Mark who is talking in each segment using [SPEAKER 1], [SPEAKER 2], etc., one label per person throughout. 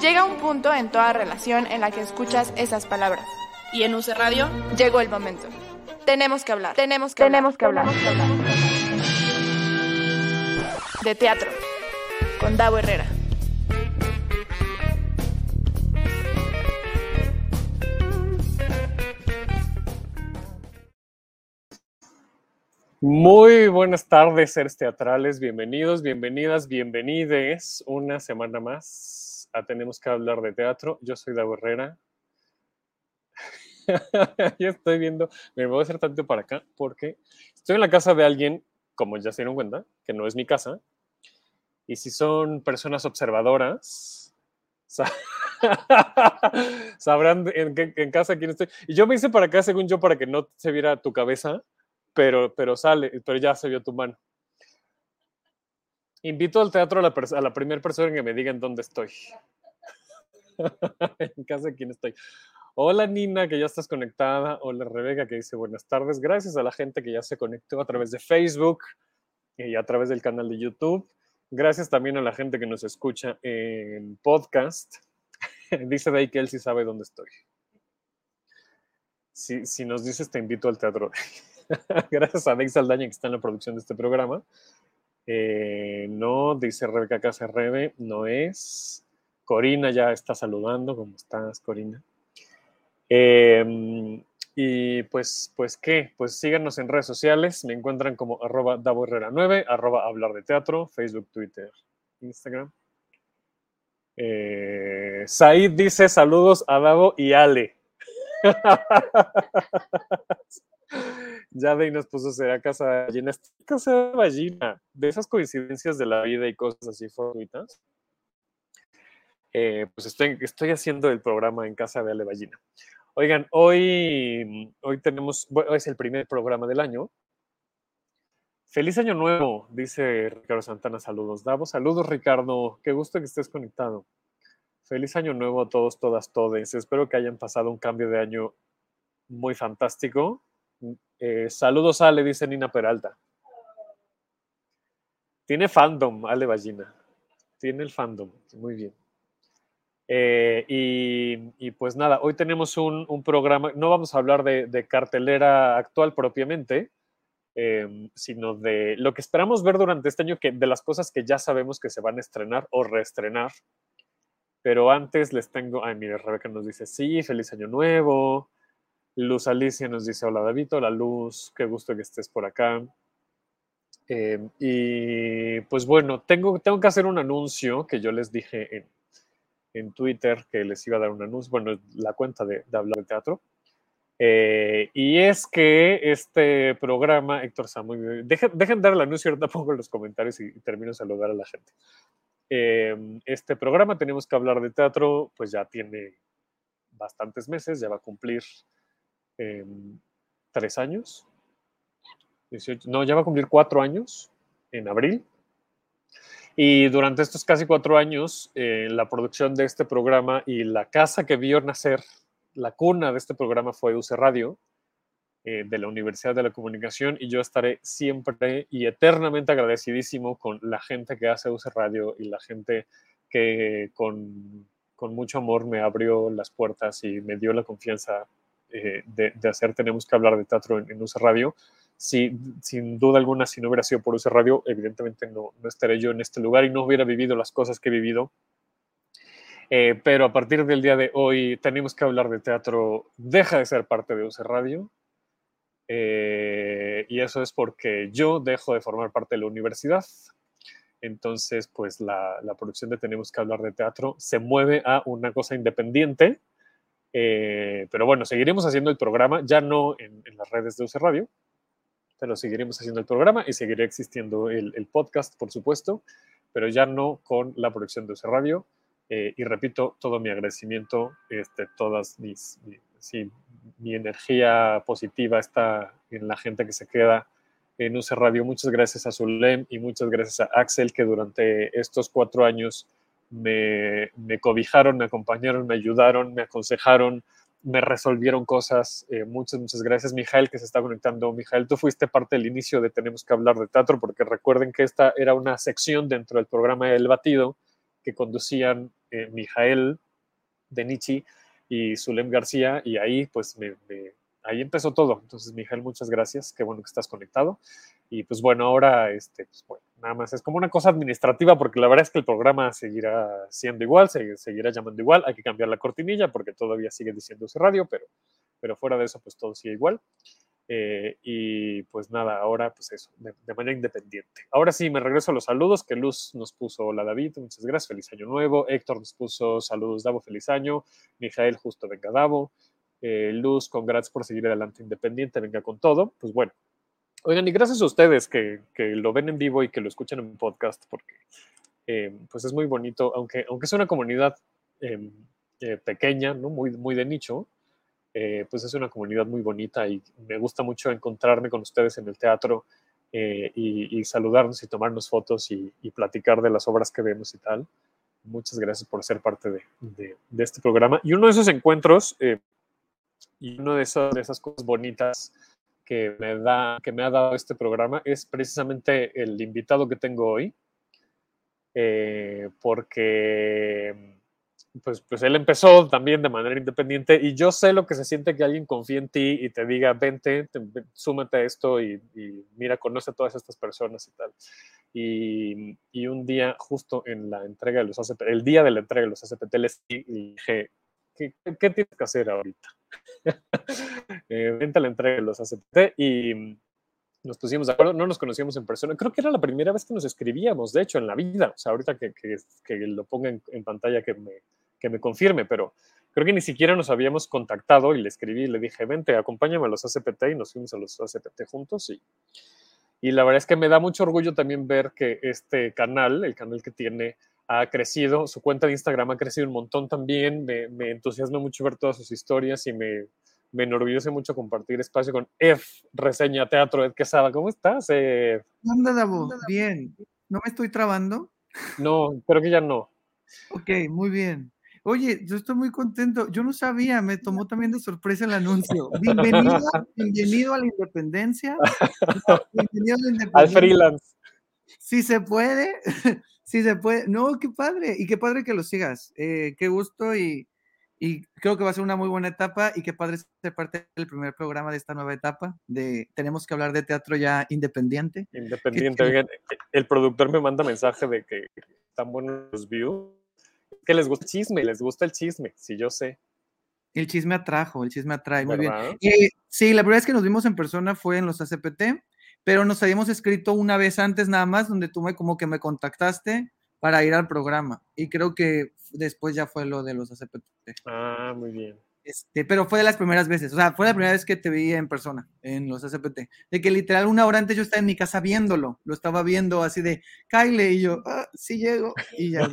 [SPEAKER 1] Llega un punto en toda relación en la que escuchas esas palabras.
[SPEAKER 2] Y en UC Radio
[SPEAKER 1] llegó el momento. Tenemos que hablar. Tenemos que
[SPEAKER 3] Tenemos
[SPEAKER 1] hablar.
[SPEAKER 3] que hablar.
[SPEAKER 1] De teatro. Con Davo Herrera.
[SPEAKER 4] Muy buenas tardes, seres teatrales. Bienvenidos, bienvenidas, bienvenides. Una semana más a Tenemos que hablar de teatro. Yo soy Davo Herrera. ya estoy viendo, me voy a hacer tanto para acá porque estoy en la casa de alguien, como ya se dieron cuenta, que no es mi casa. Y si son personas observadoras, sa- sabrán en, qué- en casa quién estoy. Y yo me hice para acá, según yo, para que no se viera tu cabeza, pero, pero sale, pero ya se vio tu mano. Invito al teatro a la, a la primera persona que me diga en dónde estoy. en casa de quién estoy. Hola Nina, que ya estás conectada. Hola Rebeca, que dice buenas tardes. Gracias a la gente que ya se conectó a través de Facebook y a través del canal de YouTube. Gracias también a la gente que nos escucha en podcast. dice Day que él sí sabe dónde estoy. Si, si nos dices, te invito al teatro. Gracias a Dave Saldaña que está en la producción de este programa. Eh, no, dice Rebeca Casa Rebe, no es. Corina ya está saludando. ¿Cómo estás, Corina? Eh, y pues, pues, ¿qué? Pues síganos en redes sociales. Me encuentran como arroba Davo Herrera 9, arroba hablar de teatro, Facebook, Twitter, Instagram. Eh, Said dice saludos a Davo y Ale. ya de nos puso será casa de ballena. Casa de ballena, de esas coincidencias de la vida y cosas así fortuitas. Eh, pues estoy, haciendo el programa en casa de Ale Ballina. Oigan, hoy, hoy tenemos, bueno, es el primer programa del año. Feliz año nuevo, dice Ricardo Santana. Saludos, Davo. Saludos, Ricardo. Qué gusto que estés conectado. Feliz año nuevo a todos, todas, todes. Espero que hayan pasado un cambio de año muy fantástico. Eh, saludos, Ale, dice Nina Peralta. Tiene fandom, Ale Ballina. Tiene el fandom. Muy bien. Eh, y, pues nada, hoy tenemos un, programa, no vamos a hablar de, cartelera actual propiamente, eh, sino de lo que esperamos ver durante este año, que de las cosas que ya sabemos que se van a estrenar o reestrenar. Pero antes les tengo, ay, mire, Rebeca nos dice, sí, feliz año nuevo. Luz Alicia nos dice, hola David, hola Luz, qué gusto que estés por acá. Eh, y pues bueno, tengo, tengo que hacer un anuncio que yo les dije en, en Twitter que les iba a dar un anuncio, bueno, la cuenta de, de hablar de teatro. Eh, y es que este programa, Héctor Samuel, dejen, dejen dar el anuncio, ahorita pongo en los comentarios y, y termino de saludar a la gente. Eh, este programa, tenemos que hablar de teatro, pues ya tiene bastantes meses, ya va a cumplir eh, tres años, 18, no, ya va a cumplir cuatro años en abril. Y durante estos casi cuatro años, eh, la producción de este programa y la casa que vio nacer, la cuna de este programa fue UC Radio, eh, de la Universidad de la Comunicación, y yo estaré siempre y eternamente agradecidísimo con la gente que hace UC Radio y la gente que con, con mucho amor me abrió las puertas y me dio la confianza eh, de, de, hacer Tenemos que hablar de teatro en, en UC Radio si, sin duda alguna, si no hubiera sido por ese radio, evidentemente no, no, estaré yo en este lugar y no hubiera vivido las cosas que he vivido. Eh, pero a partir del día de hoy, tenemos que hablar de teatro, deja de ser parte de UC Radio. Eh, y eso es porque yo dejo de formar parte de la universidad. Entonces, pues la, la producción de Tenemos que hablar de teatro se mueve a una cosa independiente. Eh, pero bueno, seguiremos haciendo el programa, ya no en, en las redes de UC Radio, pero seguiremos haciendo el programa y seguirá existiendo el, podcast, por supuesto, pero ya no con la producción de UC Radio. Eh, y repito, todo mi agradecimiento, este, todas mis, mi, sí, mi energía positiva está en la gente que se queda en UC Radio. Muchas gracias a Zulem y muchas gracias a Axel, que durante estos cuatro años me, me cobijaron, me acompañaron, me ayudaron, me aconsejaron, me resolvieron cosas. Eh, muchas, muchas gracias. Mijael, que se está conectando. Mijael, tú fuiste parte del inicio de Tenemos que hablar de teatro, porque recuerden que esta era una sección dentro del programa El Batido que conducían eh, Mijael Denichi y Zulem García, y ahí pues me, ahí empezó todo. Entonces, Mijael, muchas gracias, qué bueno que estás conectado. Y pues bueno, ahora, este, pues bueno, nada más es como una cosa administrativa, porque la verdad es que el programa seguirá siendo igual, se, seguirá llamando igual, hay que cambiar la cortinilla porque todavía sigue diciéndose radio, pero, pero fuera de eso, pues todo sigue igual. Eh, y pues nada, ahora pues eso, de, manera independiente. Ahora sí, me regreso a los saludos, que Luz nos puso, hola David, muchas gracias, feliz año nuevo. Héctor nos puso, saludos Davo, feliz año. Mijael, justo venga Davo. Eh, Luz, congrats por seguir adelante independiente, venga con todo. Pues bueno, oigan, y gracias a ustedes que, que lo ven en vivo y que lo escuchan en podcast, porque eh, pues es muy bonito, aunque, aunque es una comunidad em, pequeña, ¿no? muy, muy de nicho, eh, pues es una comunidad muy bonita y me gusta mucho encontrarme con ustedes en el teatro eh, y, saludarnos y tomarnos fotos y, platicar de las obras que vemos y tal. Muchas gracias por ser parte de, este programa. Y uno de esos encuentros eh, y una de esas, de esas cosas bonitas que me, da, que me ha dado este programa es precisamente el invitado que tengo hoy, porque pues, pues él empezó también de manera independiente y yo sé lo que se siente que alguien confíe en ti y te diga, vente, súmate a esto y, mira, conoce a todas estas personas y tal. Y, y, un día, justo en la entrega de los ACPT, el día de la entrega de los ACPT, les dije, ¿qué, qué tienes que hacer ahorita? eh, la entrega de los ACPT y nos pusimos de acuerdo, no nos conocíamos en persona. Creo que era la primera vez que nos escribíamos, de hecho, en la vida. O sea, ahorita que, que, que lo ponga en, en, pantalla, que me, que me confirme, pero creo que ni siquiera nos habíamos contactado y le escribí y le dije, vente, acompáñame a los ACPT y nos fuimos a los ACPT juntos y, y la verdad es que me da mucho orgullo también ver que este canal, el canal que tiene, ha crecido, su cuenta de Instagram ha crecido un montón también, me, me entusiasma mucho ver todas sus historias y me, me enorgullece mucho compartir espacio con F, Reseña Teatro, Ed Quesada. ¿Cómo estás? Eh,
[SPEAKER 2] Davo? Bien. ¿No me estoy trabando?
[SPEAKER 4] No, creo que ya no.
[SPEAKER 2] Ok, muy bien. Oye, yo estoy muy contento. Yo no sabía, me tomó también de sorpresa el anuncio. Bienvenido, bienvenido a la independencia.
[SPEAKER 4] Bienvenido a la independencia. Al freelance.
[SPEAKER 2] Si se puede, si se puede. No, qué padre. Y qué padre que lo sigas. Eh, qué gusto y, y creo que va a ser una muy buena etapa y qué padre ser parte del primer programa de esta nueva etapa. De tenemos que hablar de teatro ya independiente.
[SPEAKER 4] Independiente. Oigan, el productor me manda mensaje de que están buenos los views que les gusta el chisme, les gusta el chisme, sí, yo sé.
[SPEAKER 2] El chisme atrajo, el chisme atrae, muy bien. Y, sí, la primera vez que nos vimos en persona fue en los ACPT, pero nos habíamos escrito una vez antes nada más, donde tú me como que me contactaste para ir al programa. Y creo que después ya fue lo de los ACPT.
[SPEAKER 4] Ah, muy bien.
[SPEAKER 2] Este, pero fue de las primeras veces, o sea, fue la primera vez que te vi en persona en los SPT. De que literal una hora antes yo estaba en mi casa viéndolo, lo estaba viendo así de Kyle y yo, ah, sí llego, y ya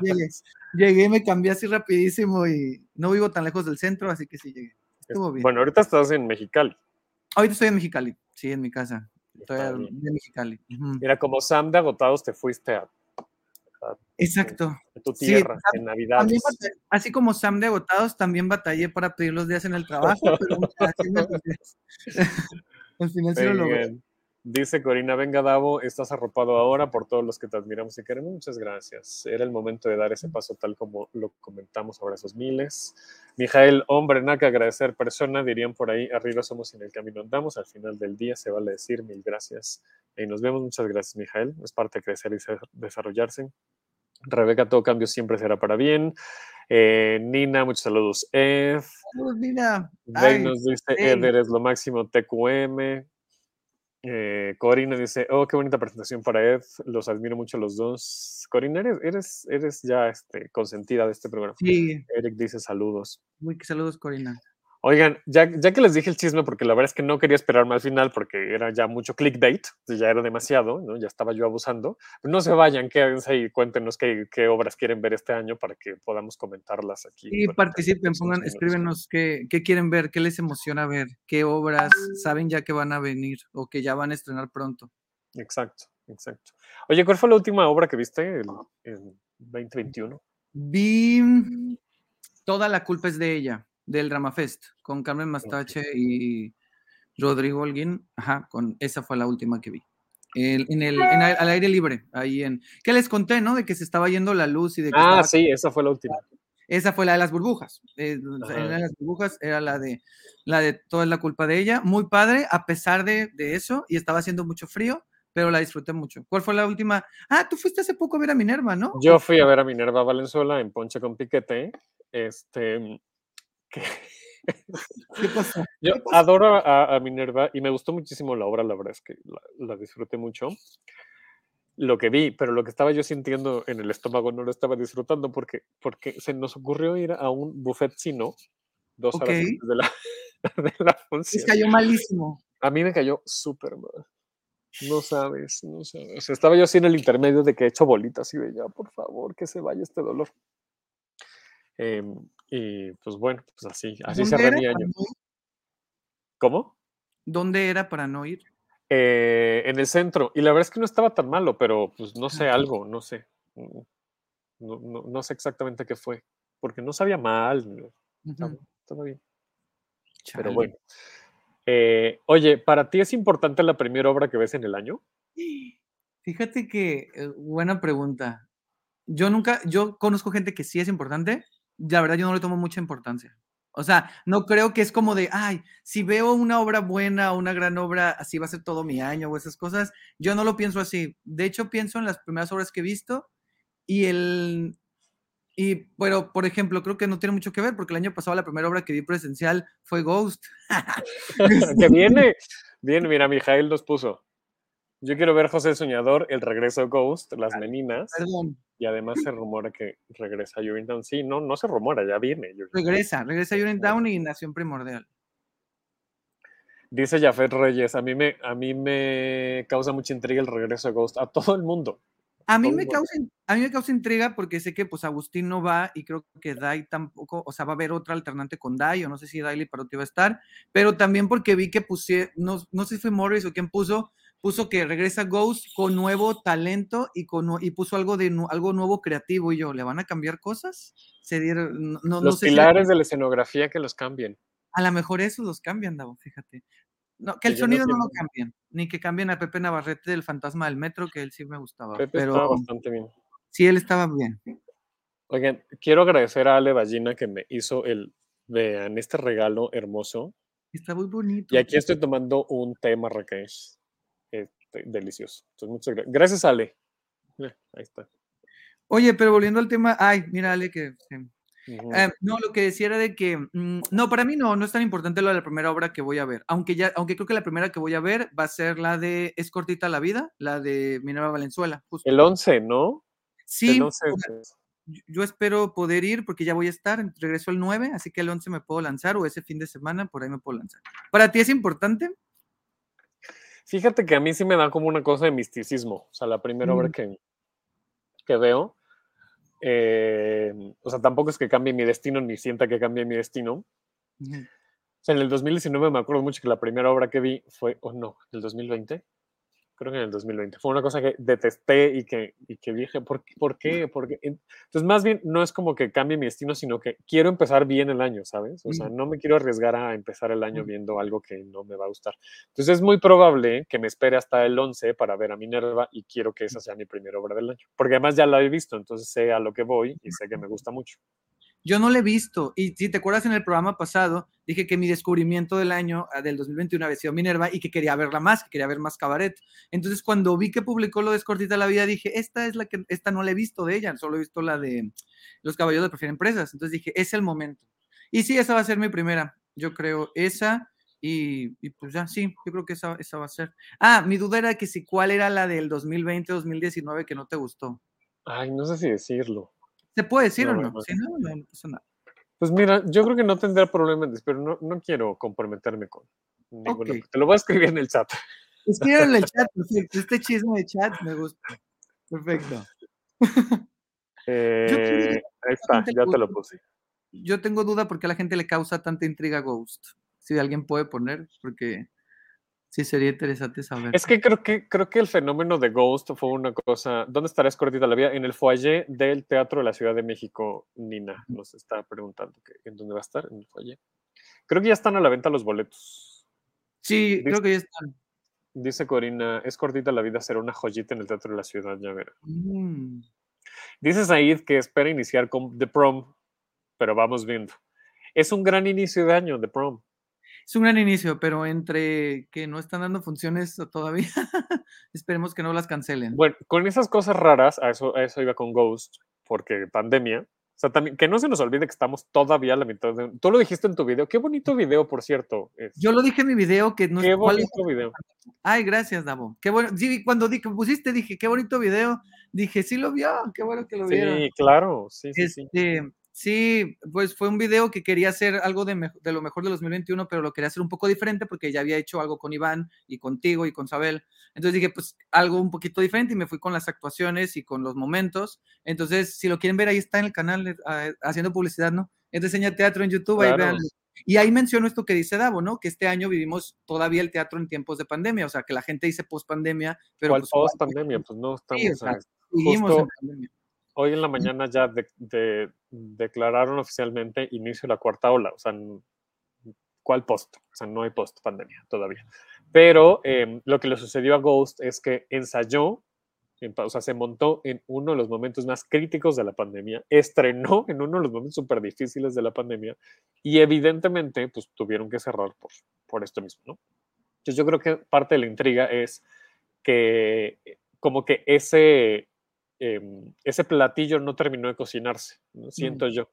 [SPEAKER 2] llegué, llegué, me cambié así rapidísimo y no vivo tan lejos del centro, así que sí llegué. Estuvo bien.
[SPEAKER 4] Bueno, ahorita estás en Mexicali.
[SPEAKER 2] Ahorita estoy en Mexicali, sí, en mi casa. Estoy Mexicali.
[SPEAKER 4] Mira, como Sam de Agotados te fuiste a
[SPEAKER 2] Exacto.
[SPEAKER 4] En, tu tierra, en Navidad.
[SPEAKER 2] Así como Sam de Agotados, también batallé para pedir los días en el trabajo, pero al final sí lo logré.
[SPEAKER 4] Dice Corina, venga Davo, estás arropado ahora por todos los que te admiramos y queremos. Muchas gracias. Era el momento de dar ese paso tal como lo comentamos ahora esos miles. Mijael, hombre, nada que agradecer persona, dirían por ahí, arriba somos en el camino andamos, al final del día se vale decir mil gracias. Y nos vemos, muchas gracias Mijael, es parte de crecer y desarrollarse. Rebeca, todo cambio siempre será para bien. Eh, Nina, muchos saludos. Ed.
[SPEAKER 2] Saludos, Nina.
[SPEAKER 4] nos dice, Eder es lo máximo, TQM. Eh, Corina dice, oh, qué bonita presentación para Ed, los admiro mucho los dos. Corina, eres, eres, eres ya este, consentida de este programa.
[SPEAKER 2] Sí.
[SPEAKER 4] Eric dice saludos.
[SPEAKER 2] Muy saludos, Corina.
[SPEAKER 4] Oigan, ya, ya que les dije el chisme, porque la verdad es que no quería esperarme al final porque era ya mucho clickbait, ya era demasiado, ¿no? ya estaba yo abusando. No se vayan, quédense y cuéntenos qué, qué obras quieren ver este año para que podamos comentarlas aquí.
[SPEAKER 2] Y participen, pongan, escríbenos qué, qué, quieren ver, qué les emociona ver, qué obras saben ya que van a venir o que ya van a estrenar pronto.
[SPEAKER 4] Exacto, exacto. Oye, ¿cuál fue la última obra que viste en, en 2021?
[SPEAKER 2] Vi Toda la culpa es de ella del Drama Fest con Carmen Mastache y Rodrigo Holguín. Ajá, con esa fue la última que vi. en el, al aire libre, ahí en... ¿Qué les conté, no? De que se estaba yendo la luz y de que...
[SPEAKER 4] Ah, sí, esa fue la última.
[SPEAKER 2] Esa fue la de las burbujas. Eh, la de las burbujas era la de, la de toda la culpa de ella. Muy padre, a pesar de, de eso, y estaba haciendo mucho frío, pero la disfruté mucho. ¿Cuál fue la última? Ah, tú fuiste hace poco a ver a Minerva, ¿no?
[SPEAKER 4] Yo fui a ver a Minerva Valenzuela en Ponche con Piquete. Este.
[SPEAKER 2] ¿Qué pasó?
[SPEAKER 4] Yo adoro a, Minerva y me gustó muchísimo la obra, la verdad es que la, disfruté mucho. Lo que vi, pero lo que estaba yo sintiendo en el estómago no lo estaba disfrutando porque, porque se nos ocurrió ir a un buffet chino dos horas antes de la, de la función.
[SPEAKER 2] Cayó malísimo.
[SPEAKER 4] A mí me cayó súper mal. No sabes, no sabes. estaba yo así en el intermedio de que he hecho bolitas y veía, por favor, que se vaya este dolor. Em, y pues bueno, pues así, así cerré mi año. ¿Cómo?
[SPEAKER 2] ¿Dónde era para no ir?
[SPEAKER 4] Eh, en el centro. Y la verdad es que no estaba tan malo, pero pues no sé, algo, no sé. Mm, no, sé exactamente qué fue. Porque no sabía mal. Estaba, bien. Pero bueno. Eh, oye, ¿para ti es importante la primera obra que ves en el año?
[SPEAKER 2] Fíjate que, eh, buena pregunta. Yo nunca, yo conozco gente que sí es importante, la verdad yo no le tomo mucha importancia. O sea, no creo que es como de, ay, si veo una obra buena o una gran obra, así va a ser todo mi año o esas cosas. Yo no lo pienso así. De hecho, pienso en las primeras obras que he visto y el... Y, pero, por ejemplo, creo que no tiene mucho que ver porque el año pasado la primera obra que vi presencial fue Ghost.
[SPEAKER 4] que viene, viene, mira, Mijael nos puso. Yo quiero ver José Soñador, el regreso de Ghost, las meninas.
[SPEAKER 2] Perdón.
[SPEAKER 4] Y además se rumora que regresa Urinetown. Sí, no, no se rumora, ya viene.
[SPEAKER 2] Regresa, regresa Urinetown y Nación Primordial.
[SPEAKER 4] Dice Jafet Reyes, a mí, me, a mí me causa mucha intriga el regreso de Ghost, a todo el mundo.
[SPEAKER 2] A mí, me causa, a mí me causa intriga porque sé que pues Agustín no va y creo que Dai tampoco, o sea, va a haber otra alternante con Dai, o no sé si Dai Parotti va a estar, pero también porque vi que puse, no, no sé si fue Morris o quién puso, puso que regresa Ghost con nuevo talento y, con, y puso algo de algo nuevo creativo y yo, ¿le van a cambiar cosas? Se dieron, no,
[SPEAKER 4] los pilares de la escenografía que los cambien.
[SPEAKER 2] A lo mejor eso los cambian, Davo, fíjate. No, que el sonido no, lo cambien, ni que cambien a Pepe Navarrete del Fantasma del Metro, que él sí me gustaba.
[SPEAKER 4] Pepe
[SPEAKER 2] pero,
[SPEAKER 4] estaba bastante bien.
[SPEAKER 2] Sí, él estaba bien.
[SPEAKER 4] Oigan, quiero agradecer a Ale Ballina que me hizo el, vean, este regalo hermoso.
[SPEAKER 2] Está muy bonito.
[SPEAKER 4] Y aquí estoy tomando un té marrakech. Este, delicioso. Entonces, muchas gracias. Gracias, Ale. Ahí está.
[SPEAKER 2] Oye, pero volviendo al tema, ay, mira, Ale, que eh, no, lo que decía era de que, mm, no, para mí no, no es tan importante lo de la primera obra que voy a ver, aunque ya, aunque creo que la primera que voy a ver va a ser la de Es cortita la vida, la de Minerva Valenzuela.
[SPEAKER 4] El 11, ¿no?
[SPEAKER 2] Sí, yo espero poder ir porque ya voy a estar, regreso el 9, así que el 11 me puedo lanzar o ese fin de semana por ahí me puedo lanzar. ¿Para ti es importante?
[SPEAKER 4] Fíjate que a mí sí me da como una cosa de misticismo, o sea, la primera obra que, que veo eh, o sea, tampoco es que cambie mi destino ni sienta que cambie mi destino. O sea, en el 2019 me acuerdo mucho que la primera obra que vi fue, o oh no, el 2020, creo que en el 2020. Fue una cosa que detesté y que, y que dije, ¿por, ¿por qué? Porque, entonces, más bien, no es como que cambie mi destino, sino que quiero empezar bien el año, ¿sabes? O sea, no me quiero arriesgar a empezar el año viendo algo que no me va a gustar. Entonces, es muy probable que me espere hasta el 11 para ver a Minerva y quiero que esa sea mi primera obra del año. Porque además ya la he visto, entonces sé a lo que voy y sé que me gusta mucho.
[SPEAKER 2] Yo no la he visto. Y si te acuerdas en el programa pasado, dije que mi descubrimiento del año ah, del 2021 había sido Minerva y que quería verla más, que quería ver más cabaret. Entonces, cuando vi que publicó lo de Escortita la Vida, dije, esta es la que, esta no la he visto de ella, solo he visto la de Los Caballos de Prefieren Empresas. Entonces dije, es el momento. Y sí, esa va a ser mi primera. Yo creo esa. Y, pues ya, sí, yo creo que esa, esa va a ser. Ah, mi duda era que si cuál era la del 2020-2019 que no te gustó.
[SPEAKER 4] Ay, no sé si decirlo.
[SPEAKER 2] ¿Se puede decir o no? Si no, no, pasa nada.
[SPEAKER 4] Pues mira, yo creo que no tendrá problema, pero no, no quiero comprometerme con ninguna. Te lo voy a escribir en el chat.
[SPEAKER 2] Escribe en el chat, perfecto. Este chisme de chat me gusta. Perfecto.
[SPEAKER 4] Eh, ahí está, ya te lo puse.
[SPEAKER 2] Yo tengo duda porque a la gente le causa tanta intriga Ghost. Si alguien puede poner, porque Sí, sería interesante saber.
[SPEAKER 4] Es que creo que creo que el fenómeno de Ghost fue una cosa. ¿Dónde estará Escortita la Vida? En el foyer del Teatro de la Ciudad de México, Nina nos está preguntando que, en dónde va a estar, en el foyer. Creo que ya están a la venta los boletos.
[SPEAKER 2] Sí, creo que ya están.
[SPEAKER 4] Dice Corina, es cortita la vida, será una joyita en el Teatro de la Ciudad, ya verá.
[SPEAKER 2] Mm.
[SPEAKER 4] Dice Said que espera iniciar con The Prom, pero vamos viendo. Es un gran inicio de año, The Prom.
[SPEAKER 2] Es un gran inicio, pero entre que no están dando funciones todavía, esperemos que no las cancelen.
[SPEAKER 4] Bueno, con esas cosas raras, a eso, a eso iba con Ghost, porque pandemia. O sea, también, que no se nos olvide que estamos todavía a la mitad de... Tú lo dijiste en tu video. Qué bonito video, por cierto. es.
[SPEAKER 2] Yo lo dije en mi video que no
[SPEAKER 4] Qué bonito video.
[SPEAKER 2] Ay, gracias, Davo. Qué bueno. Sí, cuando di- que pusiste dije, qué bonito video. Dije, sí lo vio, qué bueno que lo vieron.
[SPEAKER 4] Sí, claro. Sí, sí, sí.
[SPEAKER 2] Este, sí, pues fue un video que quería hacer algo de, de lo mejor de 2021, pero lo quería hacer un poco diferente porque ya había hecho algo con Iván y contigo y con Sabel. Entonces dije, pues algo un poquito diferente y me fui con las actuaciones y con los momentos. Entonces, si lo quieren ver, ahí está en el canal eh, ah, haciendo publicidad, ¿no? Es de Seña Teatro en YouTube, ahí
[SPEAKER 4] Claro.
[SPEAKER 2] véanlo. Y ahí menciono esto que dice Davo, ¿no? Que este año vivimos todavía el teatro en tiempos de pandemia, o sea, que la gente dice post pandemia, pero
[SPEAKER 4] ¿Cuál
[SPEAKER 2] pues,
[SPEAKER 4] post pandemia? Pues no estamos.
[SPEAKER 2] Sí, o sea, en
[SPEAKER 4] justo-
[SPEAKER 2] pandemia.
[SPEAKER 4] Hoy en la mañana ya de- de- declararon oficialmente inicio de la cuarta ola. O sea, ¿cuál post? O sea, no hay post pandemia todavía. Pero em, lo que le sucedió a Ghost es que ensayó, en o sea, se montó en uno de los momentos más críticos de la pandemia, estrenó en uno de los momentos súper difíciles de la pandemia y evidentemente pues tuvieron que cerrar por, por esto mismo, ¿no? Entonces yo creo que parte de la intriga es que eh, como que ese, em, ese platillo no terminó de cocinarse, ¿no? siento yo.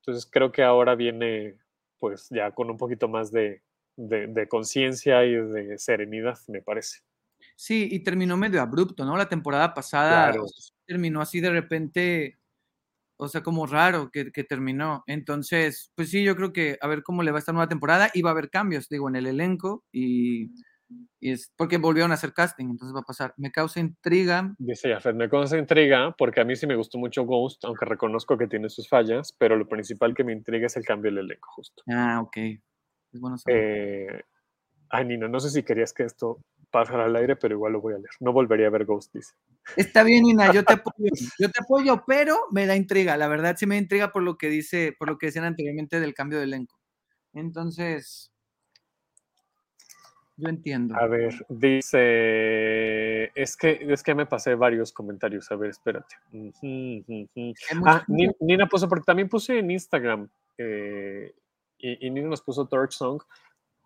[SPEAKER 4] Entonces creo que ahora viene pues ya con un poquito más de, de, de conciencia y de serenidad, me parece.
[SPEAKER 2] Sí, y terminó medio abrupto, ¿no? La temporada pasada
[SPEAKER 4] Claro.
[SPEAKER 2] terminó así de repente, o sea, como raro que, que terminó. Entonces, pues sí, yo creo que a ver cómo le va esta nueva temporada y va a haber cambios, digo, en el elenco y, y es porque volvieron a hacer casting, entonces va a pasar. Me causa intriga.
[SPEAKER 4] Dice Jafet, me causa intriga porque a mí sí me gustó mucho Ghost, aunque reconozco que tiene sus fallas, pero lo principal que me intriga es el cambio del elenco, justo.
[SPEAKER 2] Ah, ok. Es bueno saber.
[SPEAKER 4] Eh, ay, Nina, no sé si querías que esto pasara al aire, pero igual lo voy a leer. No volvería a ver Ghost, dice.
[SPEAKER 2] Está bien, Nina, yo te apoyo, yo te apoyo, pero me da intriga, la verdad sí me da intriga por lo que dice, por lo que decían anteriormente del cambio de elenco. Entonces, yo entiendo.
[SPEAKER 4] A ver, dice. Es que, es que me pasé varios comentarios. A ver, espérate. Ujú, ujú.
[SPEAKER 2] Hay mucha
[SPEAKER 4] Ah, Ni- Nina puso, porque también puse en Instagram. eh, y, y Nina nos puso Torch Song.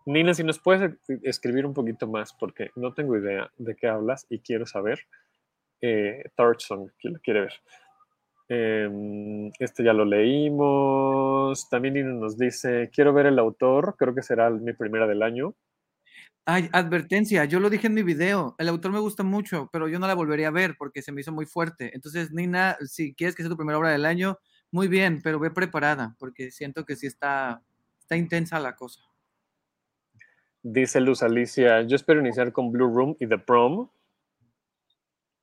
[SPEAKER 4] Nina, si nos puedes e- escribir un poquito más, porque no tengo idea de qué hablas y quiero saber. Eh, Torch Song, ¿quién lo quiere ver? Em, este ya lo leímos. También Nina nos dice: Quiero ver el autor, creo que será mi primera del año.
[SPEAKER 2] Ay, advertencia, yo lo dije en mi video, el autor me gusta mucho, pero yo no la volvería a ver porque se me hizo muy fuerte. Entonces, Nina, si quieres que sea tu primera obra del año, muy bien, pero ve preparada, porque siento que sí está, está intensa la cosa.
[SPEAKER 4] Dice Luz Alicia, yo espero iniciar con Blue Room y The Prom.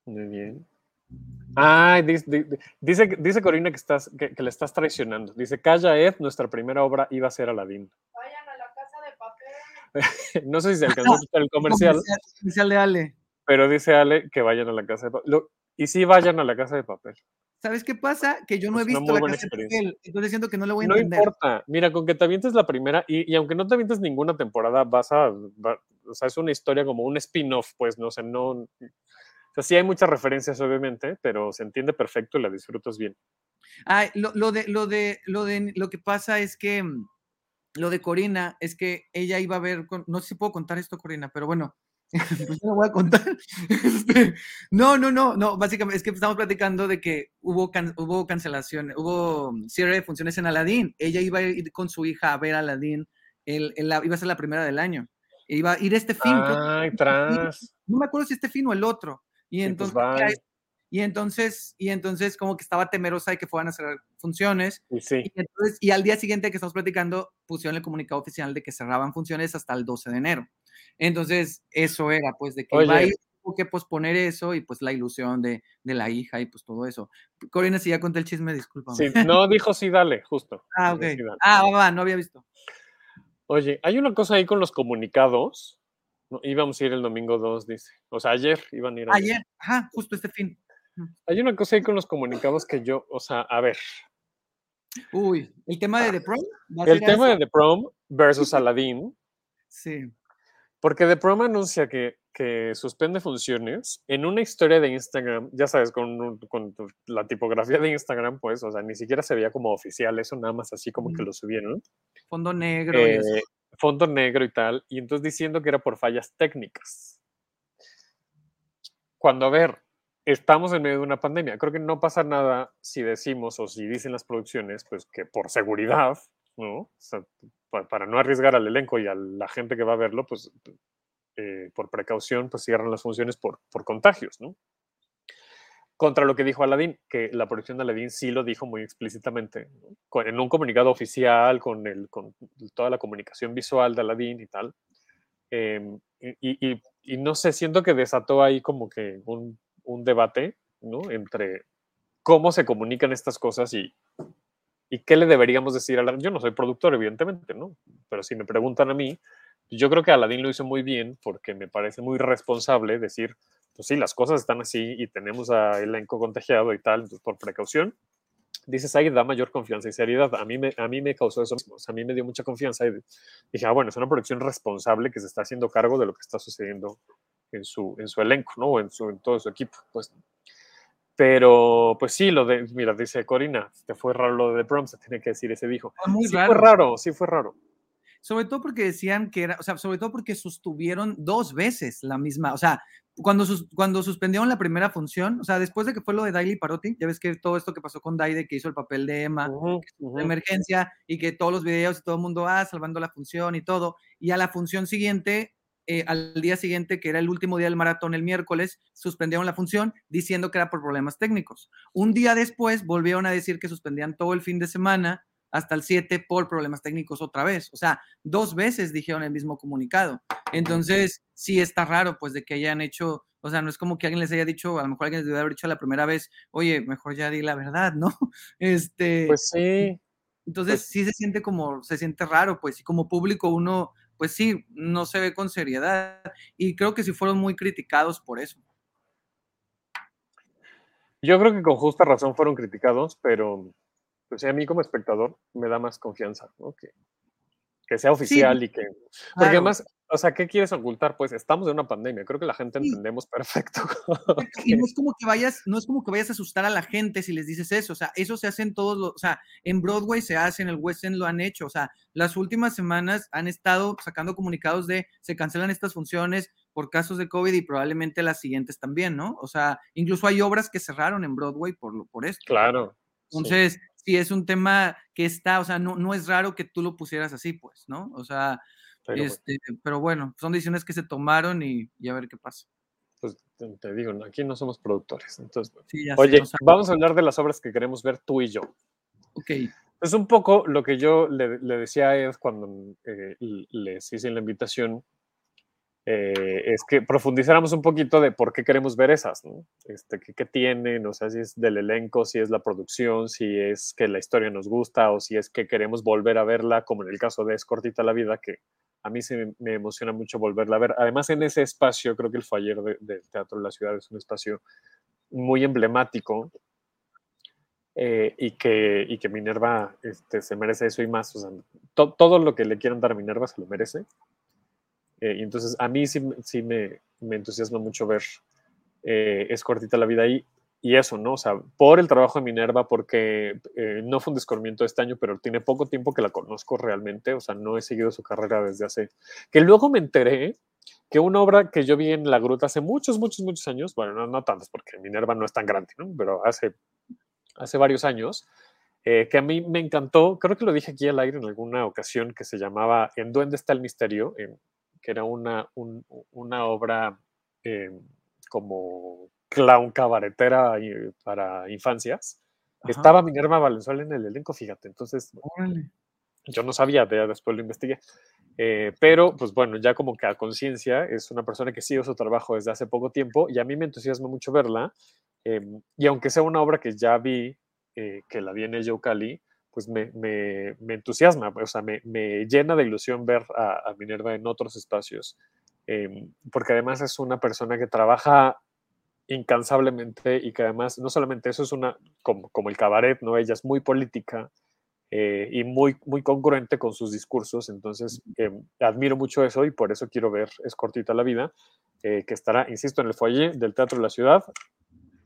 [SPEAKER 4] Muy bien. Ay, dice, di- dice, dice Corina que, estás, que le estás traicionando. Dice, calla Ed, nuestra primera obra iba a ser Aladdin.
[SPEAKER 1] Vayan a la casa de papel.
[SPEAKER 4] no sé si se alcanzó a escuchar el comercial,
[SPEAKER 2] Comercial de Ale.
[SPEAKER 4] pero dice Ale que vayan a la casa de papel. Y sí vayan a la casa de papel.
[SPEAKER 2] ¿Sabes qué pasa? Que yo no he
[SPEAKER 4] Es
[SPEAKER 2] visto la casa de papel, entonces siento que no le voy a
[SPEAKER 4] No
[SPEAKER 2] entender.
[SPEAKER 4] importa, mira, con que te avientes la primera, y, y aunque no te avientes ninguna temporada, vas a, va- o sea, es una historia como un spin-off, pues, no sé, no, o sea, sí hay muchas referencias, obviamente, pero se entiende perfecto y la disfrutas bien.
[SPEAKER 2] Lo, lo de, lo de, lo de, lo que pasa es que mm, lo de Corina es que ella iba a ver, con- no sé si puedo contar esto, Corina, pero bueno, pues lo voy a contar. Este, no, no, no, no, básicamente es que estamos platicando de que hubo, can- hubo cancelación, hubo cierre de funciones en Aladdin. Ella iba a ir con su hija a ver Aladdin, el, el- iba a ser la primera del año. Iba a ir este fin, creo
[SPEAKER 4] tras.
[SPEAKER 2] no me acuerdo si este fin o el otro. Y
[SPEAKER 4] Sí, pues
[SPEAKER 2] entonces. Y entonces, y entonces como que estaba temerosa de que fueran a cerrar funciones.
[SPEAKER 4] Y sí,
[SPEAKER 2] Y, entonces, y al día siguiente que estamos platicando, pusieron el comunicado oficial de que cerraban funciones hasta el 12 de enero. Entonces, eso era, pues, de que iba a
[SPEAKER 4] Oye.
[SPEAKER 2] ir, tuvo que posponer eso y pues la ilusión de, de la hija y pues todo eso. Corina, si ya conté el chisme, disculpa.
[SPEAKER 4] sí, no dijo sí, dale, justo.
[SPEAKER 2] Ah, ok. Ah, va, va, no había visto.
[SPEAKER 4] Oye, hay una cosa ahí con los comunicados. ¿no? Íbamos a ir el domingo 2, dice. O sea, ayer iban a ir. ayer.
[SPEAKER 2] Ayer, ajá, justo este fin.
[SPEAKER 4] Hay una cosa ahí con los comunicados que yo, o sea, a ver,
[SPEAKER 2] Uy, el tema de The Prom.
[SPEAKER 4] el tema
[SPEAKER 2] eso?
[SPEAKER 4] de The Prom versus Aladdin,
[SPEAKER 2] Sí.
[SPEAKER 4] Porque The Prom anuncia que, que suspende funciones en una historia de Instagram, ya sabes, con, con, la tipografía de Instagram, pues, o sea, ni siquiera se veía como oficial, eso nada más así como que lo subieron.
[SPEAKER 2] Fondo negro.
[SPEAKER 4] Eh, fondo negro y tal, y entonces diciendo que era por fallas técnicas. Cuando, a ver, estamos en medio de una pandemia, creo que no pasa nada si decimos o si dicen las producciones, pues que por seguridad, ¿no? O sea, para no arriesgar al elenco y a la gente que va a verlo, pues eh, por precaución, pues cierran las funciones por, por contagios, ¿no? Contra lo que dijo Aladdin, que la producción de Aladdin sí lo dijo muy explícitamente, en un comunicado oficial, con, el, con toda la comunicación visual de Aladdin y tal. Em, y, y, y, no sé, siento que desató ahí como que un, un debate, ¿no? Entre cómo se comunican estas cosas y, ¿Y qué le deberíamos decir a la Yo no soy productor, evidentemente, ¿no? Pero si me preguntan a mí, yo creo que Aladdin lo hizo muy bien porque me parece muy responsable decir, pues sí, las cosas están así y tenemos a elenco contagiado y tal, entonces por precaución. Dices ahí, da mayor confianza y seriedad. A mí me, a mí me causó eso mismo, o sea, a mí me dio mucha confianza y dije, ah, bueno, es una producción responsable que se está haciendo cargo de lo que está sucediendo en su, en su elenco, ¿no? En, su, en todo su equipo. Pues pero, pues sí, lo de, mira, dice Corina, te fue raro lo de The Prom, se tiene que decir ese dijo.
[SPEAKER 2] Muy
[SPEAKER 4] sí raro. fue raro, sí fue raro.
[SPEAKER 2] Sobre todo porque decían que era, o sea, sobre todo porque sostuvieron dos veces la misma, o sea, cuando, sus, cuando suspendieron la primera función, o sea, después de que fue lo de Daily Parotti, ya ves que todo esto que pasó con Daide, que hizo el papel de Emma, de emergencia, y que todos los videos y todo el mundo, ah, salvando la función y todo, y a la función siguiente eh, al día siguiente, que era el último día del maratón, el miércoles, suspendieron la función diciendo que era por problemas técnicos. Un día después volvieron a decir que suspendían todo el fin de semana hasta el 7 por problemas técnicos otra vez. O sea, dos veces dijeron el mismo comunicado. Entonces, sí está raro, pues, de que hayan hecho, o sea, no es como que alguien les haya dicho, a lo mejor alguien les debe haber dicho la primera vez, oye, mejor ya di la verdad, ¿no? Este.
[SPEAKER 4] Pues sí.
[SPEAKER 2] Entonces, pues sí se siente como, se siente raro, pues, y como público uno pues sí, no se ve con seriedad. Y creo que sí fueron muy criticados por eso.
[SPEAKER 4] Yo creo que con justa razón fueron criticados, pero pues a mí como espectador me da más confianza, ¿no? Que, que sea oficial y que... Porque además, o sea, ¿qué quieres ocultar? Pues estamos en una pandemia, creo que la gente entendemos perfecto.
[SPEAKER 2] Y no es como que vayas, no es como que vayas a asustar a la gente si les dices eso, o sea, eso se hace en todos los, o sea, en Broadway se hace, en el West End lo han hecho, o sea, las últimas semanas han estado sacando comunicados de se cancelan estas funciones por casos de COVID y probablemente las siguientes también, ¿no? O sea, incluso hay obras que cerraron en Broadway por, por esto.
[SPEAKER 4] Claro.
[SPEAKER 2] Entonces, sí. es un tema que está, o sea, no, no es raro que tú lo pusieras así, pues, ¿no? O sea, pero, este, pero bueno, son decisiones que se tomaron y, a ver qué pasa.
[SPEAKER 4] Pues te digo, aquí no somos productores. Entonces, oye, vamos a hablar de las obras que queremos ver tú y yo.
[SPEAKER 2] Ok.
[SPEAKER 4] Es un poco lo que yo le, decía a Ed cuando eh, les hice la invitación eh, es que profundizáramos un poquito de por qué queremos ver esas, ¿no? Este, qué, tienen, o sea, si es del elenco, si es la producción, si es que la historia nos gusta o si es que queremos volver a verla, como en el caso de Es cortita la vida, que a mí se me, emociona mucho volverla a ver. Además, en ese espacio, creo que el Faller del Teatro de la Ciudad es un espacio muy emblemático eh, y, que, Minerva este, se merece eso y más. Todo lo que le quieran dar a Minerva se lo merece. Eh, y entonces a mí sí, me, entusiasma mucho ver eh, Es cortita la vida ahí. Y eso, ¿no? O sea, por el trabajo de Minerva, porque eh, no fue un descubrimiento este año, pero tiene poco tiempo que la conozco realmente. O sea, no he seguido su carrera desde hace. Que luego me enteré que una obra que yo vi en La Gruta hace muchos, muchos, muchos años, bueno, no, no tantos, porque Minerva no es tan grande, ¿no? Pero hace, hace varios años, que a mí me encantó, creo que lo dije aquí al aire en alguna ocasión, que se llamaba En Duende está el misterio, que era una, una obra eh, como clown cabaretera para infancias. Estaba Minerva Valenzuela en el elenco, fíjate. Entonces, yo no sabía, después lo investigué. Eh, pero, pues bueno, ya como que a conciencia es una persona que sigue su trabajo desde hace poco tiempo y a mí me entusiasma mucho verla. Em, y aunque sea una obra que ya vi, eh, que la vi en el Yaucali, pues me, me, me, entusiasma, o sea, me, me, llena de ilusión ver a, Minerva en otros espacios, em, porque además es una persona que trabaja incansablemente y que además no solamente eso es una, como, como el cabaret, ¿no? Ella es muy política, eh, y muy, muy congruente con sus discursos. Entonces, em, admiro mucho eso y por eso quiero ver Es cortita la vida, eh, que estará, insisto, en el foyer del Teatro de la Ciudad,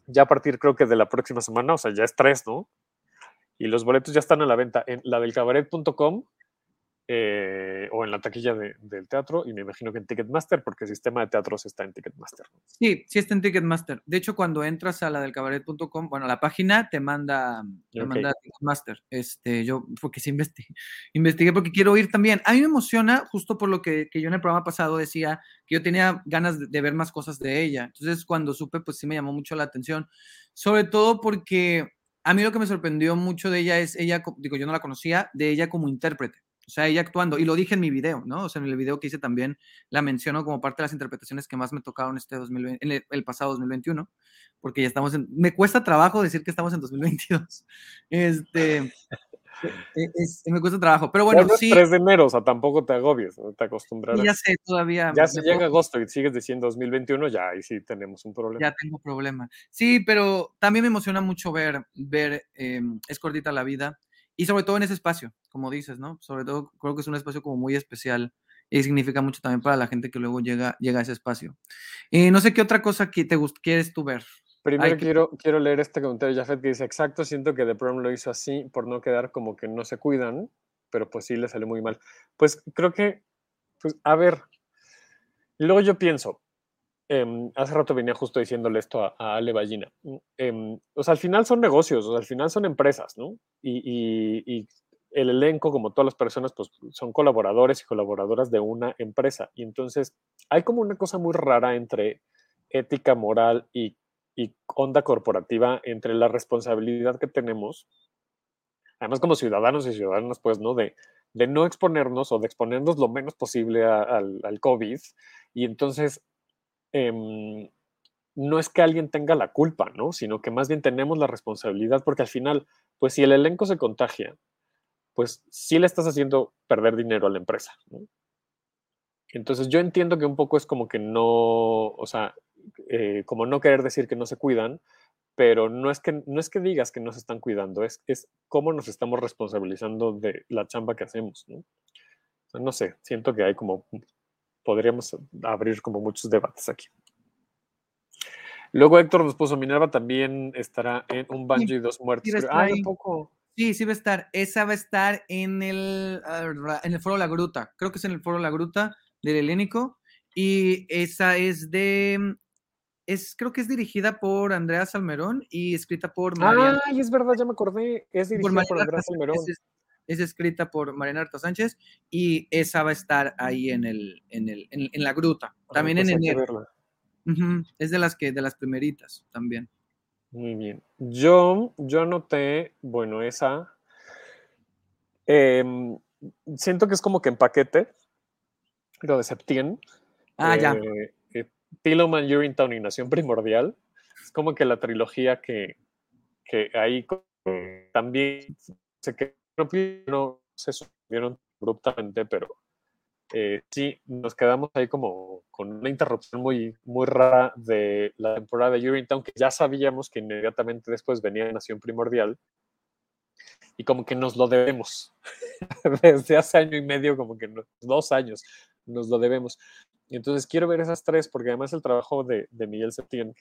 [SPEAKER 4] ya a partir creo que de la próxima semana, o sea, ya es tres, ¿no? Y los boletos ya están a la venta en ladelcabaret.com eh, o en la taquilla del teatro y me imagino que en Ticketmaster porque el sistema de teatros está en Ticketmaster.
[SPEAKER 2] Sí, sí está en Ticketmaster. De hecho, cuando entras a la del cabaret.com, bueno, la página te manda, te manda a Ticketmaster. Este, yo, porque sí investigué, investigué porque quiero ir también. A mí me emociona, justo por lo que, que yo en el programa pasado decía que yo tenía ganas de, de ver más cosas de ella. Entonces, cuando supe, pues sí me llamó mucho la atención. Sobre todo porque a mí lo que me sorprendió mucho de ella es ella, digo, yo no la conocía, de ella como intérprete. O sea, ella actuando, y lo dije en mi video, ¿no? O sea, en el video que hice también la menciono como parte de las interpretaciones que más me tocaron este 2020, en el, pasado 2021, porque ya estamos en, me cuesta trabajo decir que estamos en 2022. Este, e, me cuesta trabajo, pero bueno,
[SPEAKER 4] sí. 3 de enero, o sea, tampoco te agobies, te acostumbrarás.
[SPEAKER 2] Ya sé, todavía.
[SPEAKER 4] Ya si llega agosto y sigues diciendo 2021, ya ahí sí tenemos un problema.
[SPEAKER 2] Ya tengo problema. Sí, pero también me emociona mucho ver, ver eh, Es cortita la vida y sobre todo en ese espacio, como dices, ¿no? Sobre todo creo que es un espacio como muy especial y significa mucho también para la gente que luego llega, llega a ese espacio. Eh, no sé qué otra cosa que te quieres tú ver.
[SPEAKER 4] Primero quiero, quiero leer este comentario de Jafet que dice, exacto, siento que The Prom lo hizo así por no quedar como que no se cuidan, pero pues sí le salió muy mal. Pues creo que, pues a ver, luego yo pienso, Em, hace rato venía justo diciéndole esto a, Ale Ballina. Em, o sea, al final son negocios, o sea, al final son empresas, ¿no? Y, el elenco, como todas las personas, pues son colaboradores y colaboradoras de una empresa. Y entonces hay como una cosa muy rara entre ética, moral y, onda corporativa, entre la responsabilidad que tenemos, además como ciudadanos y ciudadanas, pues, ¿no? De, no exponernos o de exponernos lo menos posible al COVID. Y entonces Em, no es que alguien tenga la culpa, ¿no? Sino que más bien tenemos la responsabilidad, porque al final, pues si el elenco se contagia, pues sí le estás haciendo perder dinero a la empresa, ¿no? Entonces yo entiendo que un poco es como que no, o sea, eh, como no querer decir que no se cuidan, pero no es que, no es que digas que no se están cuidando, es, es cómo nos estamos responsabilizando de la chamba que hacemos, ¿no? no sé, siento que hay como podríamos abrir como muchos debates aquí. Luego Héctor nos puso Minerva también estará en un banjo y dos muertes.
[SPEAKER 2] Ah, poco. Sí, sí va a estar. Esa va a estar en el, en el foro La Gruta. Creo que es en el foro La Gruta del Helénico. Y esa es de. Es, creo que es dirigida por Andrea Salmerón y escrita por
[SPEAKER 4] Mariana. Ay, es verdad, ya me acordé. Es dirigida por, Andrea Salmerón
[SPEAKER 2] es escrita por Mariana Arta Sánchez y esa va a estar ahí en, el, en, el, en, la gruta, también en pues enero. Es de las que, de las primeritas también.
[SPEAKER 4] Muy bien. Yo, yo anoté, bueno, esa. Em, siento que es como que en paquete, lo de Septien.
[SPEAKER 2] Ah, ya.
[SPEAKER 4] Eh, eh Pillowman, Urinetown y Nación Primordial. Es como que la trilogía que, que ahí también se queda no se subieron abruptamente, pero eh, sí, nos quedamos ahí como con una interrupción muy, muy rara de la temporada de Urinetown, que ya sabíamos que inmediatamente después venía Nación Primordial, y como que nos lo debemos. Desde hace año y medio, como que dos años, nos lo debemos. Entonces quiero ver esas tres, porque además el trabajo de, de Miguel Septién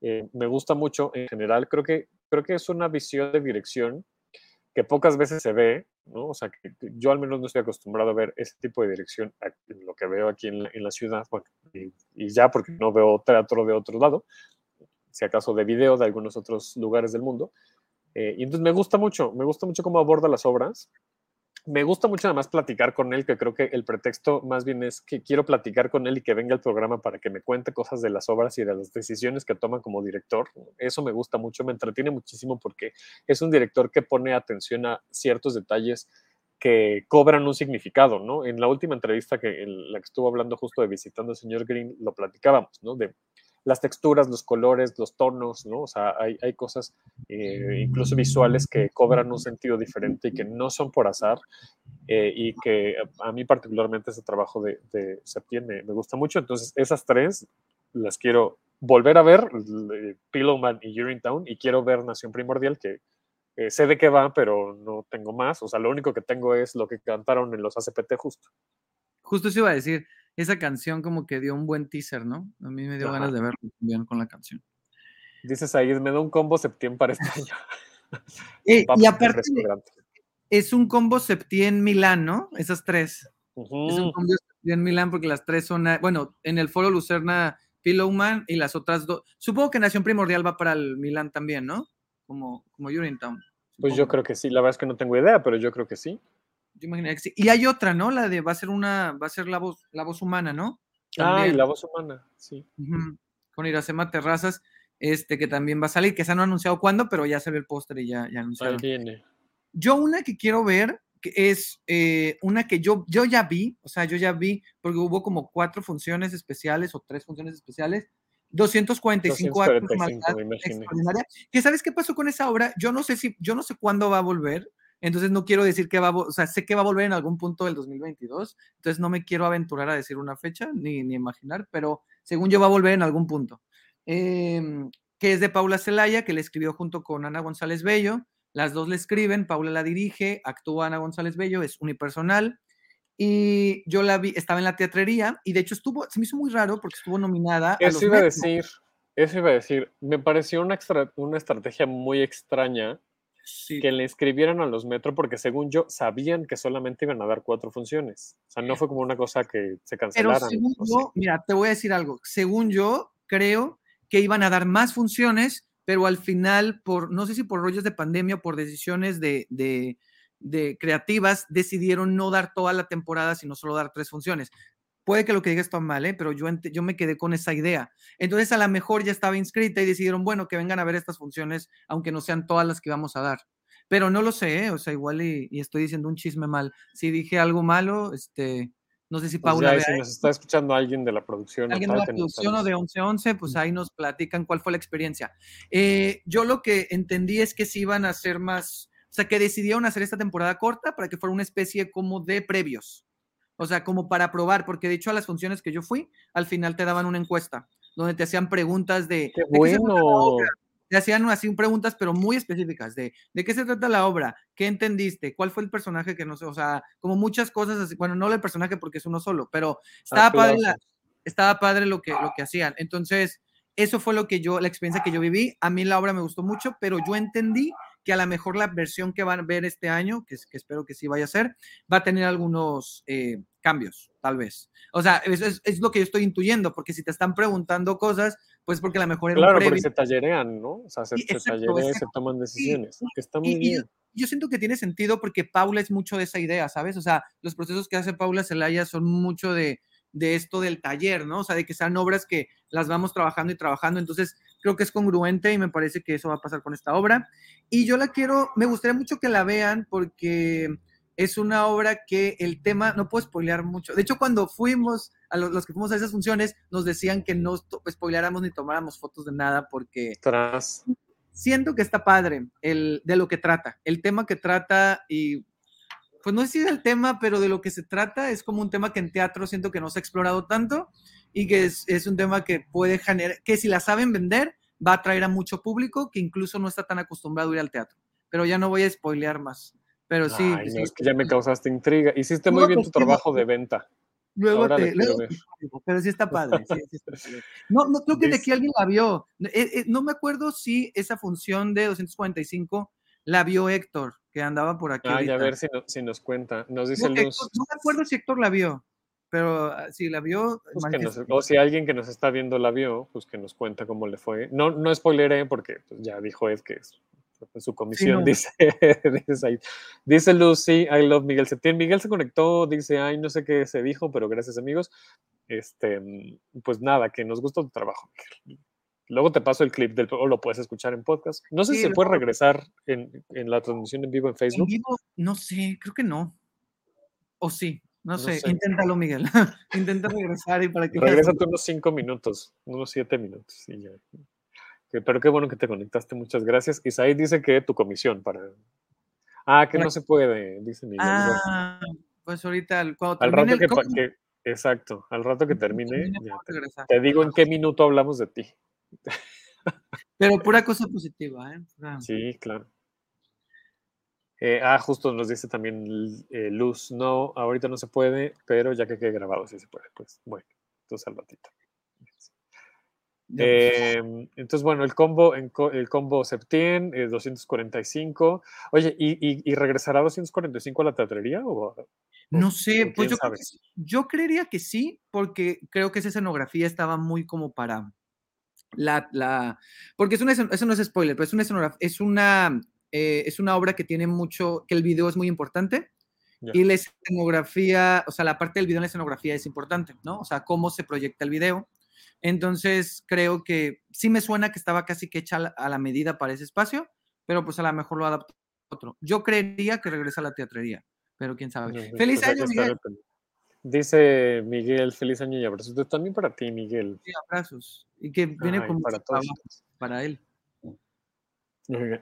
[SPEAKER 4] eh, me gusta mucho en general. Creo que, creo que es una visión de dirección que pocas veces se ve, ¿no? O sea, que yo al menos no estoy acostumbrado a ver ese tipo de dirección en lo que veo aquí en la, ciudad, y, ya porque no veo teatro de otro lado, si acaso de video de algunos otros lugares del mundo. Eh, y entonces me gusta mucho, me gusta mucho cómo aborda las obras me gusta mucho además platicar con él, que creo que el pretexto más bien es que quiero platicar con él y que venga al programa para que me cuente cosas de las obras y de las decisiones que toma como director. Eso me gusta mucho, me entretiene muchísimo porque es un director que pone atención a ciertos detalles que cobran un significado, ¿no? En la última entrevista que en la que estuvo hablando justo de visitando al señor Green, lo platicábamos, ¿no? Las texturas, los colores, los tonos, ¿no? O sea, hay, hay cosas eh, incluso visuales que cobran un sentido diferente y que no son por azar eh, y que a mí particularmente ese trabajo de, de Septiembre me, gusta mucho. Entonces, esas tres las quiero volver a ver, Pillowman y Urinetown, y quiero ver Nación Primordial, que Eh, sé de qué va, pero no tengo más. O sea, lo único que tengo es lo que cantaron en los ACPT justo.
[SPEAKER 2] Justo eso iba a decir, esa canción como que dio un buen teaser, ¿no? A mí me dio
[SPEAKER 4] Ajá.
[SPEAKER 2] ganas de verlo también con la canción.
[SPEAKER 4] Dices ahí, me da un combo septiembre para este año.
[SPEAKER 2] Eh, y aparte es un combo Septien Milán, ¿no? Esas tres.
[SPEAKER 4] Ujú.
[SPEAKER 2] Es un combo Septien Milán porque las tres son, bueno, en el foro Lucerna Pillowman y las otras dos. Supongo que Nación Primordial va para el Milán también, ¿no? Como, como Urinetown.
[SPEAKER 4] Pues yo creo que sí, la verdad es que no tengo idea, pero yo creo que sí.
[SPEAKER 2] Yo imaginaría que sí. Y hay otra, ¿no? La de va a ser una, va a ser la voz, la voz humana, ¿no?
[SPEAKER 4] Ah, y la voz humana, sí.
[SPEAKER 2] Ujú, Con Iracema Terrazas, este que también va a salir, que se han anunciado cuándo, pero ya se ve el póster y ya, ya
[SPEAKER 4] Ahí
[SPEAKER 2] anunciaron.
[SPEAKER 4] viene.
[SPEAKER 2] Yo una que quiero ver que es eh, una que yo, yo ya vi, o sea, yo ya vi, porque hubo como cuatro funciones especiales o tres funciones especiales, 245 actos
[SPEAKER 4] 245,
[SPEAKER 2] maldad
[SPEAKER 4] me
[SPEAKER 2] extraordinaria. Que sabes qué pasó con esa obra? Yo no sé si, yo no sé cuándo va a volver, entonces no quiero decir que va a, o sea, sé que va a volver en algún punto del 2022, entonces no me quiero aventurar a decir una fecha ni, ni imaginar, pero según yo va a volver en algún punto. Em, que es de Paula Celaya, que le escribió junto con Ana González Bello. Las dos le escriben, Paula la dirige, actúa Ana González Bello, es unipersonal. Y yo la vi, estaba en la teatrería y de hecho estuvo, se me hizo muy raro porque estuvo nominada a los
[SPEAKER 4] Eso iba a decir, eso iba a decir. Me pareció una, extra- una estrategia muy extraña
[SPEAKER 2] Sí.
[SPEAKER 4] que le escribieran a los Metro porque según yo sabían que solamente iban a dar cuatro funciones. O sea, no fue como una cosa que se
[SPEAKER 2] Pero
[SPEAKER 4] cancelaran.
[SPEAKER 2] según
[SPEAKER 4] sí.
[SPEAKER 2] mira, te voy a decir algo. Según yo, creo que iban a dar más funciones, pero al final, por no sé si por rollos de pandemia o por decisiones de, de- de creativas, decidieron no dar toda la temporada, sino solo dar tres funciones. Puede que lo que diga está mal, ¿eh? pero yo, yo me quedé con esa idea. Entonces, a lo mejor ya estaba inscrita y decidieron, bueno, que vengan a ver estas funciones, aunque no sean todas las que vamos a dar. Pero no lo sé, ¿eh? o sea, igual y, y estoy diciendo un chisme mal. Si dije algo malo, este, no sé si
[SPEAKER 4] Pues
[SPEAKER 2] Paula
[SPEAKER 4] ya, y
[SPEAKER 2] vea
[SPEAKER 4] si nos está escuchando alguien de la producción
[SPEAKER 2] alguien de la producción o de 1111, pues ahí nos platican cuál fue la experiencia. Eh, yo lo que entendí es que sí iban a hacer más, o sea, que decidieron hacer esta temporada corta para que fuera una especie como de previos. O sea, como para probar, porque de hecho a las funciones que yo fui, al final te daban una encuesta donde te hacían preguntas de...
[SPEAKER 4] ¡Qué
[SPEAKER 2] ¿de qué se trata la
[SPEAKER 4] bueno!
[SPEAKER 2] Te hacían así preguntas, pero muy específicas de ¿de qué se trata la obra? ¿Qué entendiste? ¿Cuál fue el personaje que no sé? O sea, como muchas cosas así. Bueno, no el personaje porque es uno solo, pero estaba padre la, estaba padre lo que, lo que hacían. Entonces, eso fue lo que yo, la experiencia que yo viví. A mí la obra me gustó mucho, pero yo entendí que a lo mejor la versión que van a ver este año, que espero que sí vaya a ser, va a tener algunos eh, cambios, tal vez. O sea, es, es- es lo que yo estoy intuyendo, porque si te están preguntando cosas, pues porque a lo mejor
[SPEAKER 4] Claro, porque se tallerean, ¿no? O sea, se,
[SPEAKER 2] Sí,
[SPEAKER 4] se
[SPEAKER 2] exacto,
[SPEAKER 4] tallerea y se toman decisiones. Está muy
[SPEAKER 2] Y-
[SPEAKER 4] bien.
[SPEAKER 2] yo siento que tiene sentido porque Paula es mucho de esa idea, ¿sabes? O sea, los procesos que hace Paula Celaya son mucho de, de esto del taller, ¿no? O sea, de que sean obras que las vamos trabajando y trabajando. Entonces, creo que es congruente y me parece que eso va a pasar con esta obra. Y yo la quiero, me gustaría mucho que la vean porque es una obra que el tema, no puedo spoilear mucho. De hecho, cuando fuimos, a los, los que fuimos a esas funciones, nos decían que no spoileáramos ni tomáramos fotos de nada porque
[SPEAKER 4] Tras.
[SPEAKER 2] siento que está padre el, de lo que trata, el tema que trata y pues no sé si del tema, pero de lo que se trata es como un tema que en teatro siento que no se ha explorado tanto y que es, es un tema que puede generar, que si la saben vender va a atraer a mucho público que incluso no está tan acostumbrado a ir al teatro. Pero ya no voy a spoilear más. Pero sí,
[SPEAKER 4] Ay, no, es que ya me causaste intriga. Hiciste muy bien tu trabajo de venta.
[SPEAKER 2] luego
[SPEAKER 4] Ahora
[SPEAKER 2] te, luego pero sí está padre. sí, sí está padre. No, no creo que de aquí alguien la vio. Eh, eh, no me acuerdo si esa función de 245 la vio Héctor, que andaba por aquí.
[SPEAKER 4] Ay, a ver si, no- si nos cuenta. Nos dice
[SPEAKER 2] no,
[SPEAKER 4] Luz.
[SPEAKER 2] Héctor, no me acuerdo si Héctor la vio, pero ah, si la vio,
[SPEAKER 4] pues, que nos- o si alguien que nos está viendo la vio, pues que nos cuenta cómo le fue. No, no spoileré porque pues, ya dijo Ed que es su comisión,
[SPEAKER 2] no.
[SPEAKER 4] dice, dice, Lucy, I love Miguel Septién. Miguel se conectó, dice, ay, no sé qué se dijo, pero gracias amigos. Este, mm, pues nada, que nos gusta tu trabajo, Miguel. Luego te paso el clip del, o lo puedes escuchar en podcast. No sé
[SPEAKER 2] Sí,
[SPEAKER 4] si se puede regresar en, en la transmisión en vivo en
[SPEAKER 2] En
[SPEAKER 4] Facebook.
[SPEAKER 2] vivo, no sé, creo que no. O sí, no,
[SPEAKER 4] No
[SPEAKER 2] sé.
[SPEAKER 4] sé.
[SPEAKER 2] Inténtalo, Miguel. Intenta regresar y para que
[SPEAKER 4] Regrésate unos cinco minutos, unos siete minutos y ya. Pero qué bueno que te conectaste, muchas gracias. Isaí dice que tu comisión para. Ah, que no se puede, dice Miguel.
[SPEAKER 2] Ah, pues ahorita al- cuando
[SPEAKER 4] al rato que,
[SPEAKER 2] el
[SPEAKER 4] que- Exacto, al rato que termine, ya te, digo en qué minuto hablamos de ti.
[SPEAKER 2] Pero pura cosa positiva, ¿eh?
[SPEAKER 4] Sí, claro. Eh, ah, justo nos dice también eh, Luz, no, ahorita no se puede, pero ya que quede grabado sí se puede. Pues bueno, entonces al ratito. Em, entonces, bueno, el combo, el combo Septien, es 245. Oye, ¿y, y, regresará a 245 a la teatrería? O,
[SPEAKER 2] no sé, pues yo, yo creería que sí, porque creo que esa escenografía estaba muy como para la, la porque es una, eso no es spoiler, pero es una, es una, eh, es una obra que tiene mucho, que el video es muy importante. Y la escenografía, o sea, la parte del video en la escenografía es importante, ¿no? O sea, cómo se proyecta el video. Entonces, creo que sí me suena que estaba casi que hecha a la medida para ese espacio, pero pues a lo mejor lo adaptó otro. Yo creería que regresa a la teatrería, pero quién sabe. Feliz año, Miguel.
[SPEAKER 4] Dice Miguel, feliz año y abrazos. También para ti, Miguel.
[SPEAKER 2] Sí, abrazos. Y que viene con para todos. para él.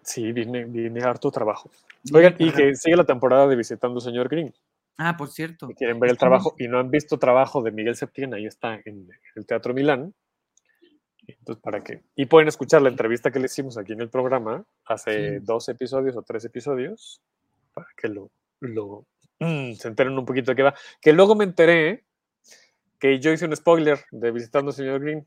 [SPEAKER 4] Sí, viene, viene harto trabajo. Oigan, y que sigue la temporada de Visitando Señor Green.
[SPEAKER 2] Ah, por cierto.
[SPEAKER 4] Si quieren ver el trabajo y no han visto trabajo de Miguel Septién, ahí está en el Teatro Milán. Entonces, ¿para qué? Y pueden escuchar la entrevista que le hicimos aquí en el programa hace dos episodios o tres episodios para que lo, lo mm, se enteren un poquito de qué va. Que luego me enteré que yo hice un spoiler de Visitando Señor Green.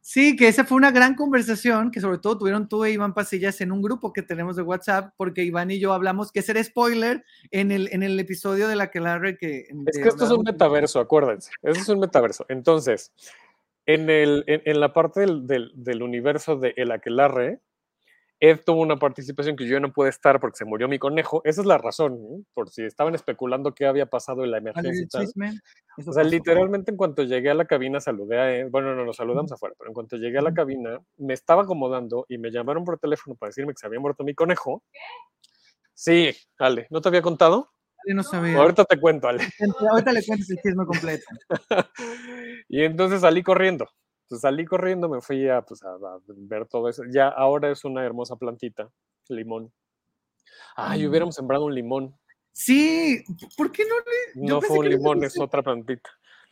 [SPEAKER 2] Sí, que esa fue una gran conversación que sobre todo tuvieron tú e Iván Pasillas en un grupo que tenemos de WhatsApp, porque Iván y yo hablamos que ser spoiler en el, en el episodio de la que que...
[SPEAKER 4] Es que esto es un metaverso, acuérdense, eso es un metaverso. Entonces, en, el, en, la parte del, del, del, universo de El Aquelarre, Ed tuvo una participación que yo no pude estar porque se murió mi conejo. Esa es la razón, ¿eh? por si estaban especulando qué había pasado en la emergencia. O sea, literalmente en cuanto llegué a la cabina saludé a Ed. Bueno, no, nos saludamos afuera, pero en cuanto llegué a la cabina me estaba acomodando y me llamaron por teléfono para decirme que se había muerto mi conejo. Sí, Ale, ¿no te había contado?
[SPEAKER 2] no sabía.
[SPEAKER 4] Ahorita te cuento, Ale.
[SPEAKER 2] Ahorita le cuento el chisme completo.
[SPEAKER 4] y entonces salí corriendo. Salí corriendo, me fui a, pues, a, ver todo eso. Ya ahora es una hermosa plantita, limón. Ay, mm. hubiéramos sembrado un limón.
[SPEAKER 2] Sí, ¿por qué no le.?
[SPEAKER 4] no fue un limón, es otra plantita.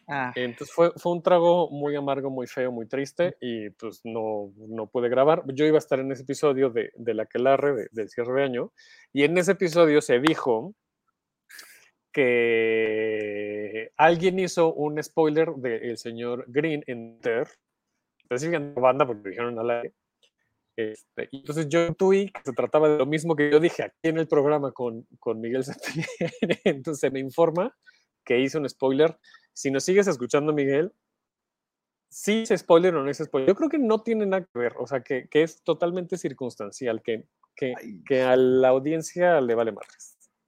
[SPEAKER 4] Ah. Entonces fue, fue un trago muy amargo, muy feo, muy triste y pues no, no pude grabar. Yo iba a estar en ese episodio de, de la Quelarre, de, del cierre de año, y en ese episodio se dijo que alguien hizo un spoiler del señor Green en Ter, específicamente banda porque dijeron a la este, entonces yo intuí que se trataba de lo mismo que yo dije aquí en el programa con, con Miguel Septién. entonces me informa que hice un spoiler. Si nos sigues escuchando, Miguel, sí es spoiler o no es spoiler. Yo creo que no tiene nada que ver, o sea, que, que es totalmente circunstancial, que, que, que, a la audiencia le vale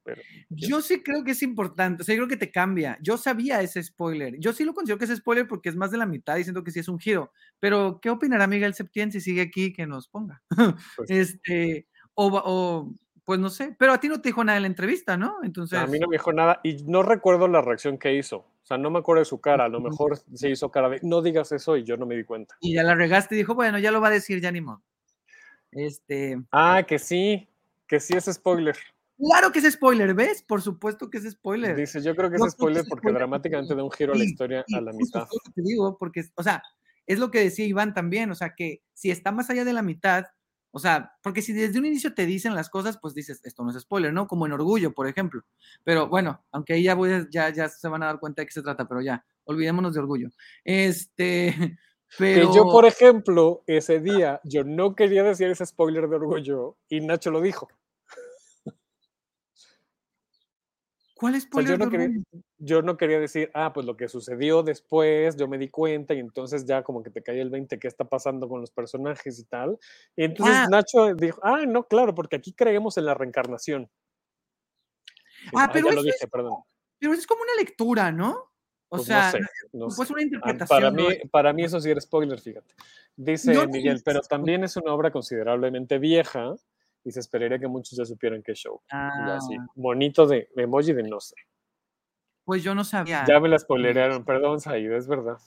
[SPEAKER 4] más
[SPEAKER 2] yo sí creo que es importante, o sea, yo creo que te cambia. Yo sabía ese spoiler. Yo sí lo considero que es spoiler porque es más de la mitad diciendo que sí es un giro. Pero, ¿qué opinará Miguel Septién si sigue aquí que nos ponga? Pues este, o, pues no sé, pero a ti no te dijo nada en la entrevista, ¿no? Entonces.
[SPEAKER 4] A mí no me dijo nada y no recuerdo la reacción que hizo. O sea, no me acuerdo de su cara. A lo mejor se hizo cara de no digas eso y yo no me di cuenta.
[SPEAKER 2] Y ya la regaste y dijo, bueno, ya lo va a decir, ya ni modo. Este.
[SPEAKER 4] Ah, que sí, que sí es spoiler.
[SPEAKER 2] Claro que es spoiler, ¿ves? Por supuesto que es spoiler.
[SPEAKER 4] Dice, yo creo que es spoiler porque dramáticamente da un giro a la historia a la mitad.
[SPEAKER 2] Te digo, porque, o sea, es lo que decía Iván también, o sea, que si está más allá de la mitad, o sea, porque si desde un inicio te dicen las cosas, pues dices, esto no es spoiler, ¿no? Como en Orgullo, por ejemplo. Pero bueno, aunque ahí ya, voy ya, ya se van a dar cuenta de qué se trata, pero ya, olvidémonos de Orgullo. Este, pero...
[SPEAKER 4] Que yo, por ejemplo, ese día, yo no quería decir ese spoiler de Orgullo y Nacho lo dijo.
[SPEAKER 2] ¿Cuál es
[SPEAKER 4] yo, no quería, yo no quería decir, ah, pues lo que sucedió después, yo me di cuenta y entonces ya como que te cae el 20, ¿qué está pasando con los personajes y tal? Y entonces ah. Nacho dijo, ah, no, claro, porque aquí creemos en la reencarnación.
[SPEAKER 2] Ah, pero, lo dije, perdón. pero es como una lectura, ¿no? O pues sea, no sé, una interpretación.
[SPEAKER 4] Para mí, para mí eso sí era spoiler, fíjate. Dice Miguel, pero también es una obra considerablemente vieja y se esperaría que muchos ya supieran qué show. Ah. así, bonito de emoji de no sé.
[SPEAKER 2] Pues yo no sabía.
[SPEAKER 4] Ya me la spoilerearon, perdón, Said, es verdad.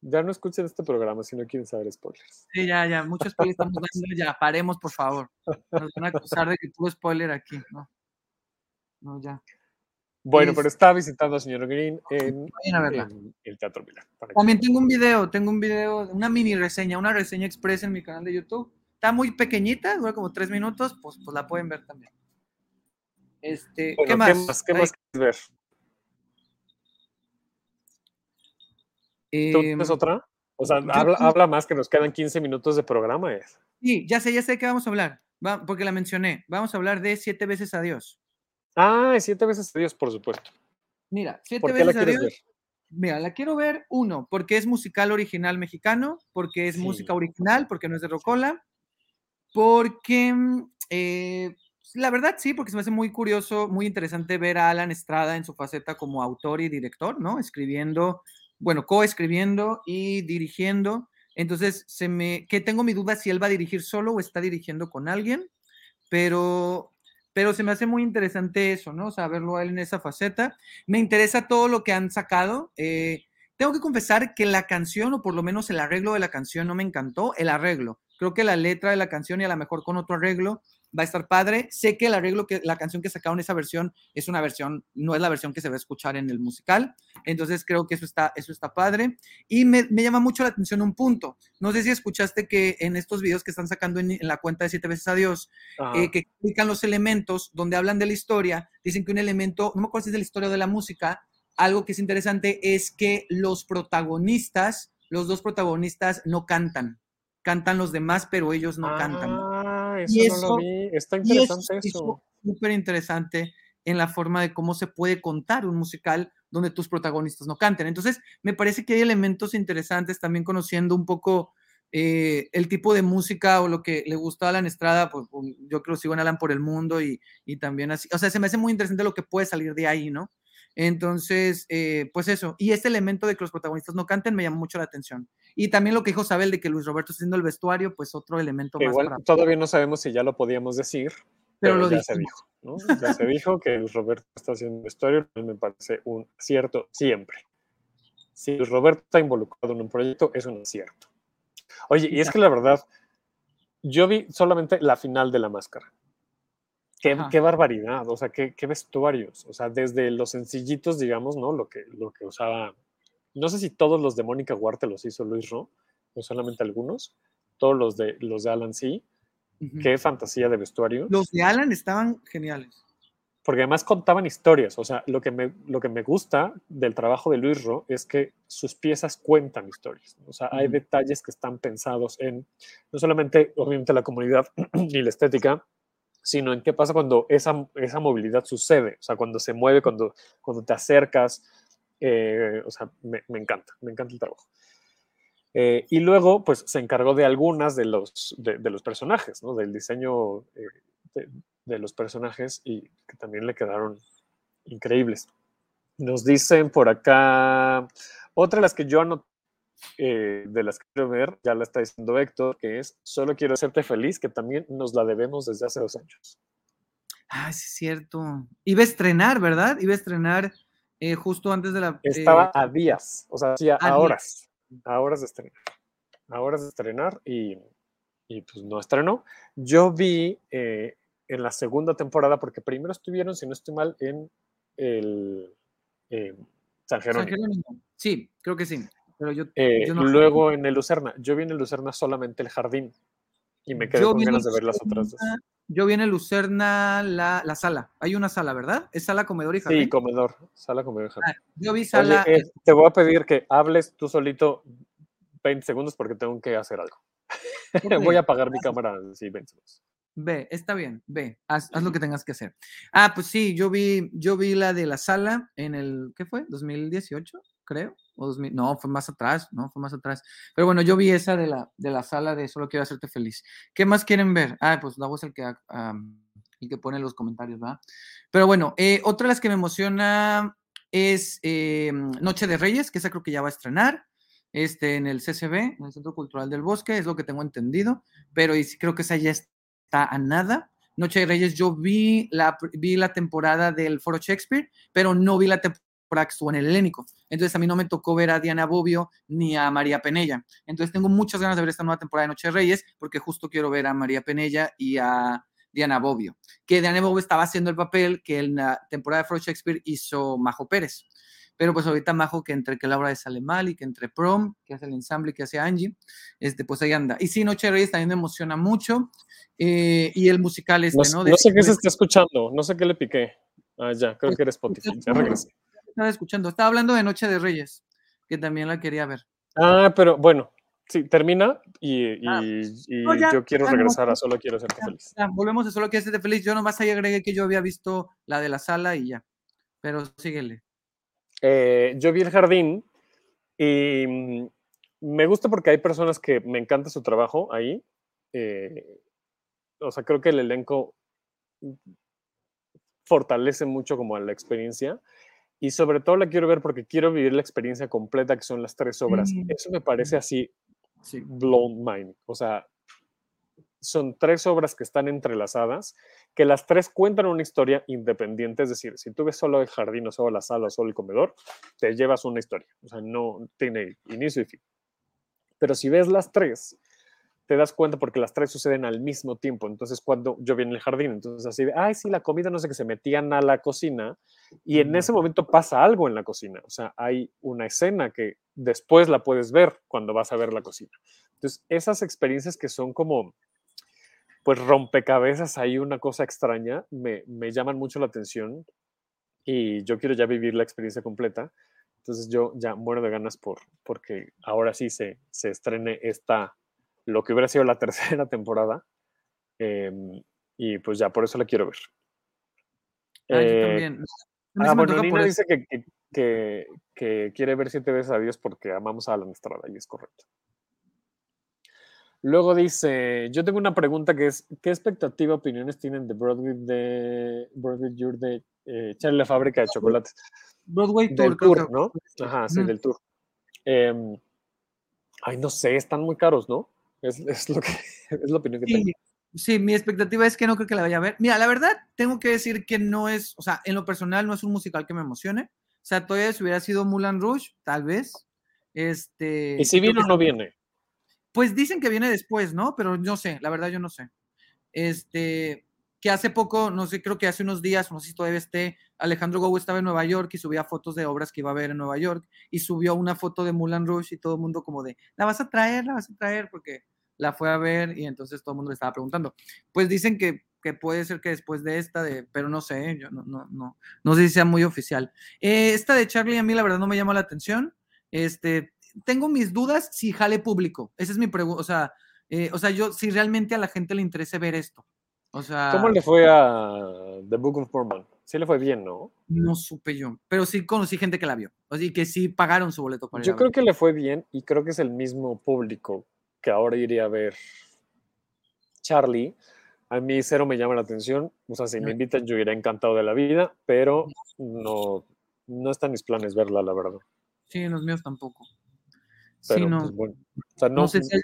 [SPEAKER 4] Ya no escuchen este programa si no quieren saber spoilers.
[SPEAKER 2] Sí, ya, ya, muchos spoilers estamos dando, ya, paremos, por favor. Nos van a acusar de que tuvo spoiler aquí, ¿no? No, ya.
[SPEAKER 4] Bueno, pero está visitando a señor Green en, el Teatro Milán.
[SPEAKER 2] También tengo un video, tengo un video, una mini reseña, una reseña express en mi canal de YouTube Está muy pequeñita, dura como tres minutos, pues, pues la pueden ver también. Este,
[SPEAKER 4] Bueno,
[SPEAKER 2] ¿qué más?
[SPEAKER 4] ¿Qué más quieres ver? ¿Tú
[SPEAKER 2] em,
[SPEAKER 4] tienes otra? O sea, habla, habla más que nos quedan 15 minutos de programa. Ed.
[SPEAKER 2] sí, ya sé, ya sé de qué vamos a hablar. Va- porque la mencioné. Vamos a hablar de Siete veces adiós.
[SPEAKER 4] Ah, siete veces a Dios, por supuesto.
[SPEAKER 2] Mira, Siete
[SPEAKER 4] ¿Por qué la
[SPEAKER 2] veces
[SPEAKER 4] quieres
[SPEAKER 2] adiós.
[SPEAKER 4] ver?
[SPEAKER 2] Mira, la quiero ver, uno, porque es musical original mexicano, porque es
[SPEAKER 4] Sí.
[SPEAKER 2] música original, porque no es de Rocola, porque mm, eh, la verdad sí, porque se me hace muy curioso, muy interesante ver a Alan Estrada en su faceta como autor y director, ¿no? Escribiendo, bueno, coescribiendo y dirigiendo. Entonces, se me, que tengo mi duda si él va a dirigir solo o está dirigiendo con alguien, pero, pero se me hace muy interesante eso, ¿no? O sea, verlo a él en esa faceta. Me interesa todo lo que han sacado. eh, tengo que confesar que la canción, o por lo menos el arreglo de la canción, no me encantó. El arreglo. Creo que la letra de la canción y a lo mejor con otro arreglo va a estar padre. Sé que el arreglo, que la canción que sacaron esa versión es una versión, no es la versión que se va a escuchar en el musical. Entonces creo que eso está, eso está padre. Y me, me llama mucho la atención un punto. No sé si escuchaste que en estos videos que están sacando en, en la cuenta de Siete veces Adiós, eh, que explican los elementos, donde hablan de la historia, dicen que un elemento, no me acuerdo si es de la historia o de la música, algo que es interesante es que los protagonistas, los dos protagonistas no cantan, cantan los demás, pero ellos no cantan.
[SPEAKER 4] Ah, eso,
[SPEAKER 2] Y
[SPEAKER 4] no
[SPEAKER 2] eso-
[SPEAKER 4] lo vi. Está
[SPEAKER 2] Y
[SPEAKER 4] interesante eso.
[SPEAKER 2] súper interesante en la forma de cómo se puede contar un musical donde tus protagonistas no canten. Entonces, me parece que hay elementos interesantes también conociendo un poco eh, el tipo de música o lo que le gusta a Alan Estrada, pues yo creo que sigo en Alan por el mundo y, y también así. O sea, se me hace muy interesante lo que puede salir de ahí, ¿no? Entonces, eh, pues eso. Y este elemento de que los protagonistas no canten me llama mucho la atención. Y también lo que dijo Sabel de que Luis Roberto está haciendo el vestuario, pues otro elemento
[SPEAKER 4] Que
[SPEAKER 2] más
[SPEAKER 4] igual
[SPEAKER 2] para...
[SPEAKER 4] todavía no sabemos si ya lo podíamos decir,
[SPEAKER 2] Pero
[SPEAKER 4] pero,
[SPEAKER 2] lo
[SPEAKER 4] ya se dijo. ¿no? Ya se dijo que Luis Roberto está haciendo vestuario, a mí me parece un acierto siempre. Si Luis Roberto está involucrado en un proyecto, es un acierto. Oye, y es que la verdad, yo vi solamente la final de la máscara. Qué, barbaridad, o sea, qué, qué vestuarios. O sea, desde los sencillitos, digamos, ¿no? Lo que, lo que usaba. No sé si todos los de Mónica Huarte los hizo Luis Ro, o solamente algunos. Todos los de, los de Alan sí. Qué fantasía de vestuario.
[SPEAKER 2] Los de Alan estaban geniales.
[SPEAKER 4] Porque además contaban historias. O sea, lo que, me, lo que me gusta del trabajo de Luis Ro es que sus piezas cuentan historias. O sea, hay detalles que están pensados en no solamente, obviamente, la comunidad y la estética, sino en qué pasa cuando esa, esa movilidad sucede. O sea, cuando se mueve, cuando, cuando te acercas. eh, o sea, me, encanta, me encanta el trabajo. Eh, y luego, pues se encargó de algunas de los, de, de los personajes, ¿no? Del diseño eh, de, de los personajes y que también le quedaron increíbles. Nos dicen por acá, otra de las que yo anoté, eh, de las que quiero ver, ya la está diciendo Héctor, que es Solo quiero hacerte feliz, que también nos la debemos desde hace dos años.
[SPEAKER 2] Ah, sí, es cierto. Iba a estrenar, ¿verdad? Iba a estrenar eh, justo antes de la.
[SPEAKER 4] Estaba
[SPEAKER 2] eh,
[SPEAKER 4] a días, o sea, sí, a, horas, a horas de estrenar, a horas de estrenar y, y pues no estrenó. Yo vi en la segunda temporada, porque primero estuvieron, si no estoy mal, en el San
[SPEAKER 2] San
[SPEAKER 4] Jerónimo.
[SPEAKER 2] Jerónimo. Sí, creo que sí. Pero yo,
[SPEAKER 4] Eh,
[SPEAKER 2] yo no-
[SPEAKER 4] luego en el Lucerna. Yo vi en el Lucerna solamente el jardín y me quedé
[SPEAKER 2] yo
[SPEAKER 4] con ganas
[SPEAKER 2] el
[SPEAKER 4] de ver las otras dos.
[SPEAKER 2] Lucerna- Yo vi en el Lucerna la, la sala. Hay una sala, ¿verdad? Es sala, comedor y jardín.
[SPEAKER 4] Sí, comedor, sala comedor. jardín.
[SPEAKER 2] Ah, yo vi
[SPEAKER 4] Oye,
[SPEAKER 2] sala.
[SPEAKER 4] eh, te voy a pedir que hables tú solito 20 segundos porque tengo que hacer algo. voy a apagar mi cámara, sí, 20 segundos.
[SPEAKER 2] Ve, está bien, ve, haz, haz lo que tengas que hacer. Ah, pues sí, yo vi, yo vi la de la sala en el, ¿qué fue? ¿2018? Creo. O 2000, no, fue más atrás, no, fue más atrás. Pero bueno, yo vi esa de la, de la sala de Solo quiero hacerte feliz. ¿Qué más quieren ver? Ah, pues la voz el que, el que pone los comentarios, ¿verdad? Pero bueno, eh, otra de las que me emociona es eh, Noche de Reyes, que esa creo que ya va a estrenar. Este, en el CCB, en el Centro Cultural del Bosque, es lo que tengo entendido, pero creo que esa ya está a nada. Noche de Reyes, yo vi la, vi la temporada del Foro Shakespeare, pero no vi la temporada que estuvo en el Helénico. Entonces a mí no me tocó ver a Diana Bobbio ni a María Penella. Entonces tengo muchas ganas de ver esta nueva temporada de Noche de Reyes, porque justo quiero ver a María Penella y a Diana Bobbio. Que Diana Bobbio estaba haciendo el papel que en la temporada de Foro Shakespeare hizo Majo Pérez. pero pues ahorita Majo que entre que Laura de sale mal y que entre Prom, que hace el ensamble que hace Angie, este, pues ahí anda. Y sí, Noche de Reyes también me emociona mucho, eh, y el musical este, ¿no?
[SPEAKER 4] No, sé qué se está escuchando, no sé qué le piqué. Ah, ya, creo que era Spotify, ya regresé.
[SPEAKER 2] Estaba escuchando, estaba hablando de Noche de Reyes, que también la quería ver.
[SPEAKER 4] Ah, pero bueno, Sí, termina y, ah, yo quiero regresar a Solo Quiero Hacerte Feliz.
[SPEAKER 2] volvemos a Solo Quiero Hacerte Feliz. Yo nomás ahí agregué que yo había visto la de la sala y ya. Pero síguele.
[SPEAKER 4] Eh, yo vi el jardín y mm, me gusta porque hay personas que me encanta su trabajo ahí. Eh, o sea, creo que el elenco fortalece mucho como la experiencia y sobre todo la quiero ver porque quiero vivir la experiencia completa que son las tres obras. Eso me parece así sí. blown mind. O sea, son tres obras que están entrelazadas, que las tres cuentan una historia independiente, es decir, si tú ves solo el jardín o solo la sala o solo el comedor, te llevas una historia, o sea, no tiene inicio y fin. Pero si ves las tres, te das cuenta porque las tres suceden al mismo tiempo. Entonces, cuando yo vi en el jardín, entonces así de, ay, sí, la comida, no sé, que se metían a la cocina y en ese momento pasa algo en la cocina. O sea, hay una escena que después la puedes ver cuando vas a ver la cocina. Entonces, esas experiencias que son como, pues, rompecabezas, hay una cosa extraña, me, me llaman mucho la atención y yo quiero ya vivir la experiencia completa. Entonces, yo ya muero de ganas por, porque ahora sí se, se estrene esta lo que hubiera sido la tercera temporada. Em, y pues ya, por eso la quiero ver.
[SPEAKER 2] Ah, yo eh, también.
[SPEAKER 4] Ah, bueno, Nina dice que, que, quiere ver siete veces a Dios porque amamos a la Estrada, y es correcto. Luego dice, yo tengo una pregunta que es, ¿qué expectativa, opiniones tienen de Broadway de Broadway Tour de eh, Charlie la fábrica de chocolates?
[SPEAKER 2] Broadway
[SPEAKER 4] Tour, ¿no? Ajá, sí, del tour. Ay, no sé, están muy caros, ¿no? Es, lo que, es la opinión que tengo.
[SPEAKER 2] Sí, mi expectativa es que no creo que la vaya a ver. Mira, la verdad, tengo que decir que no es, o sea, en lo personal no es un musical que me emocione. O sea, todavía si hubiera sido Mulan Rouge, tal vez. Este,
[SPEAKER 4] ¿Y si viene o no viene?
[SPEAKER 2] Pues dicen que viene después, ¿no? Pero no sé, la verdad yo no sé. Este, que hace poco, no sé, creo que hace unos días, no sé si todavía esté, Alejandro Gou estaba en Nueva York y subía fotos de obras que iba a ver en Nueva York y subió una foto de Mulan Rouge y todo el mundo como de, la vas a traer, la vas a traer, porque la fue a ver y entonces todo el mundo le estaba preguntando. Pues dicen que, que puede ser que después de esta, de, pero no sé, yo no, no, no, no sé si sea muy oficial. Eh, esta de Charlie a mí la verdad no me llama la atención. Este, tengo mis dudas si jale público. Esa es mi pregunta. O sea, eh, o sea, yo, si realmente a la gente le interesa ver esto. O sea,
[SPEAKER 4] ¿Cómo le fue a The Book of Mormon? Sí le fue bien, ¿no?
[SPEAKER 2] No supe yo, pero sí conocí gente que la vio. Así que sí pagaron su boleto para
[SPEAKER 4] Yo creo que le fue bien y creo que es el mismo público que ahora iría a ver Charlie. A mí cero me llama la atención. O sea, si me invitan, yo iré encantado de la vida, pero no, no están mis planes verla, la verdad.
[SPEAKER 2] Sí, los míos tampoco.
[SPEAKER 4] Pero, no. Pues, bueno. O sea, no, sé si...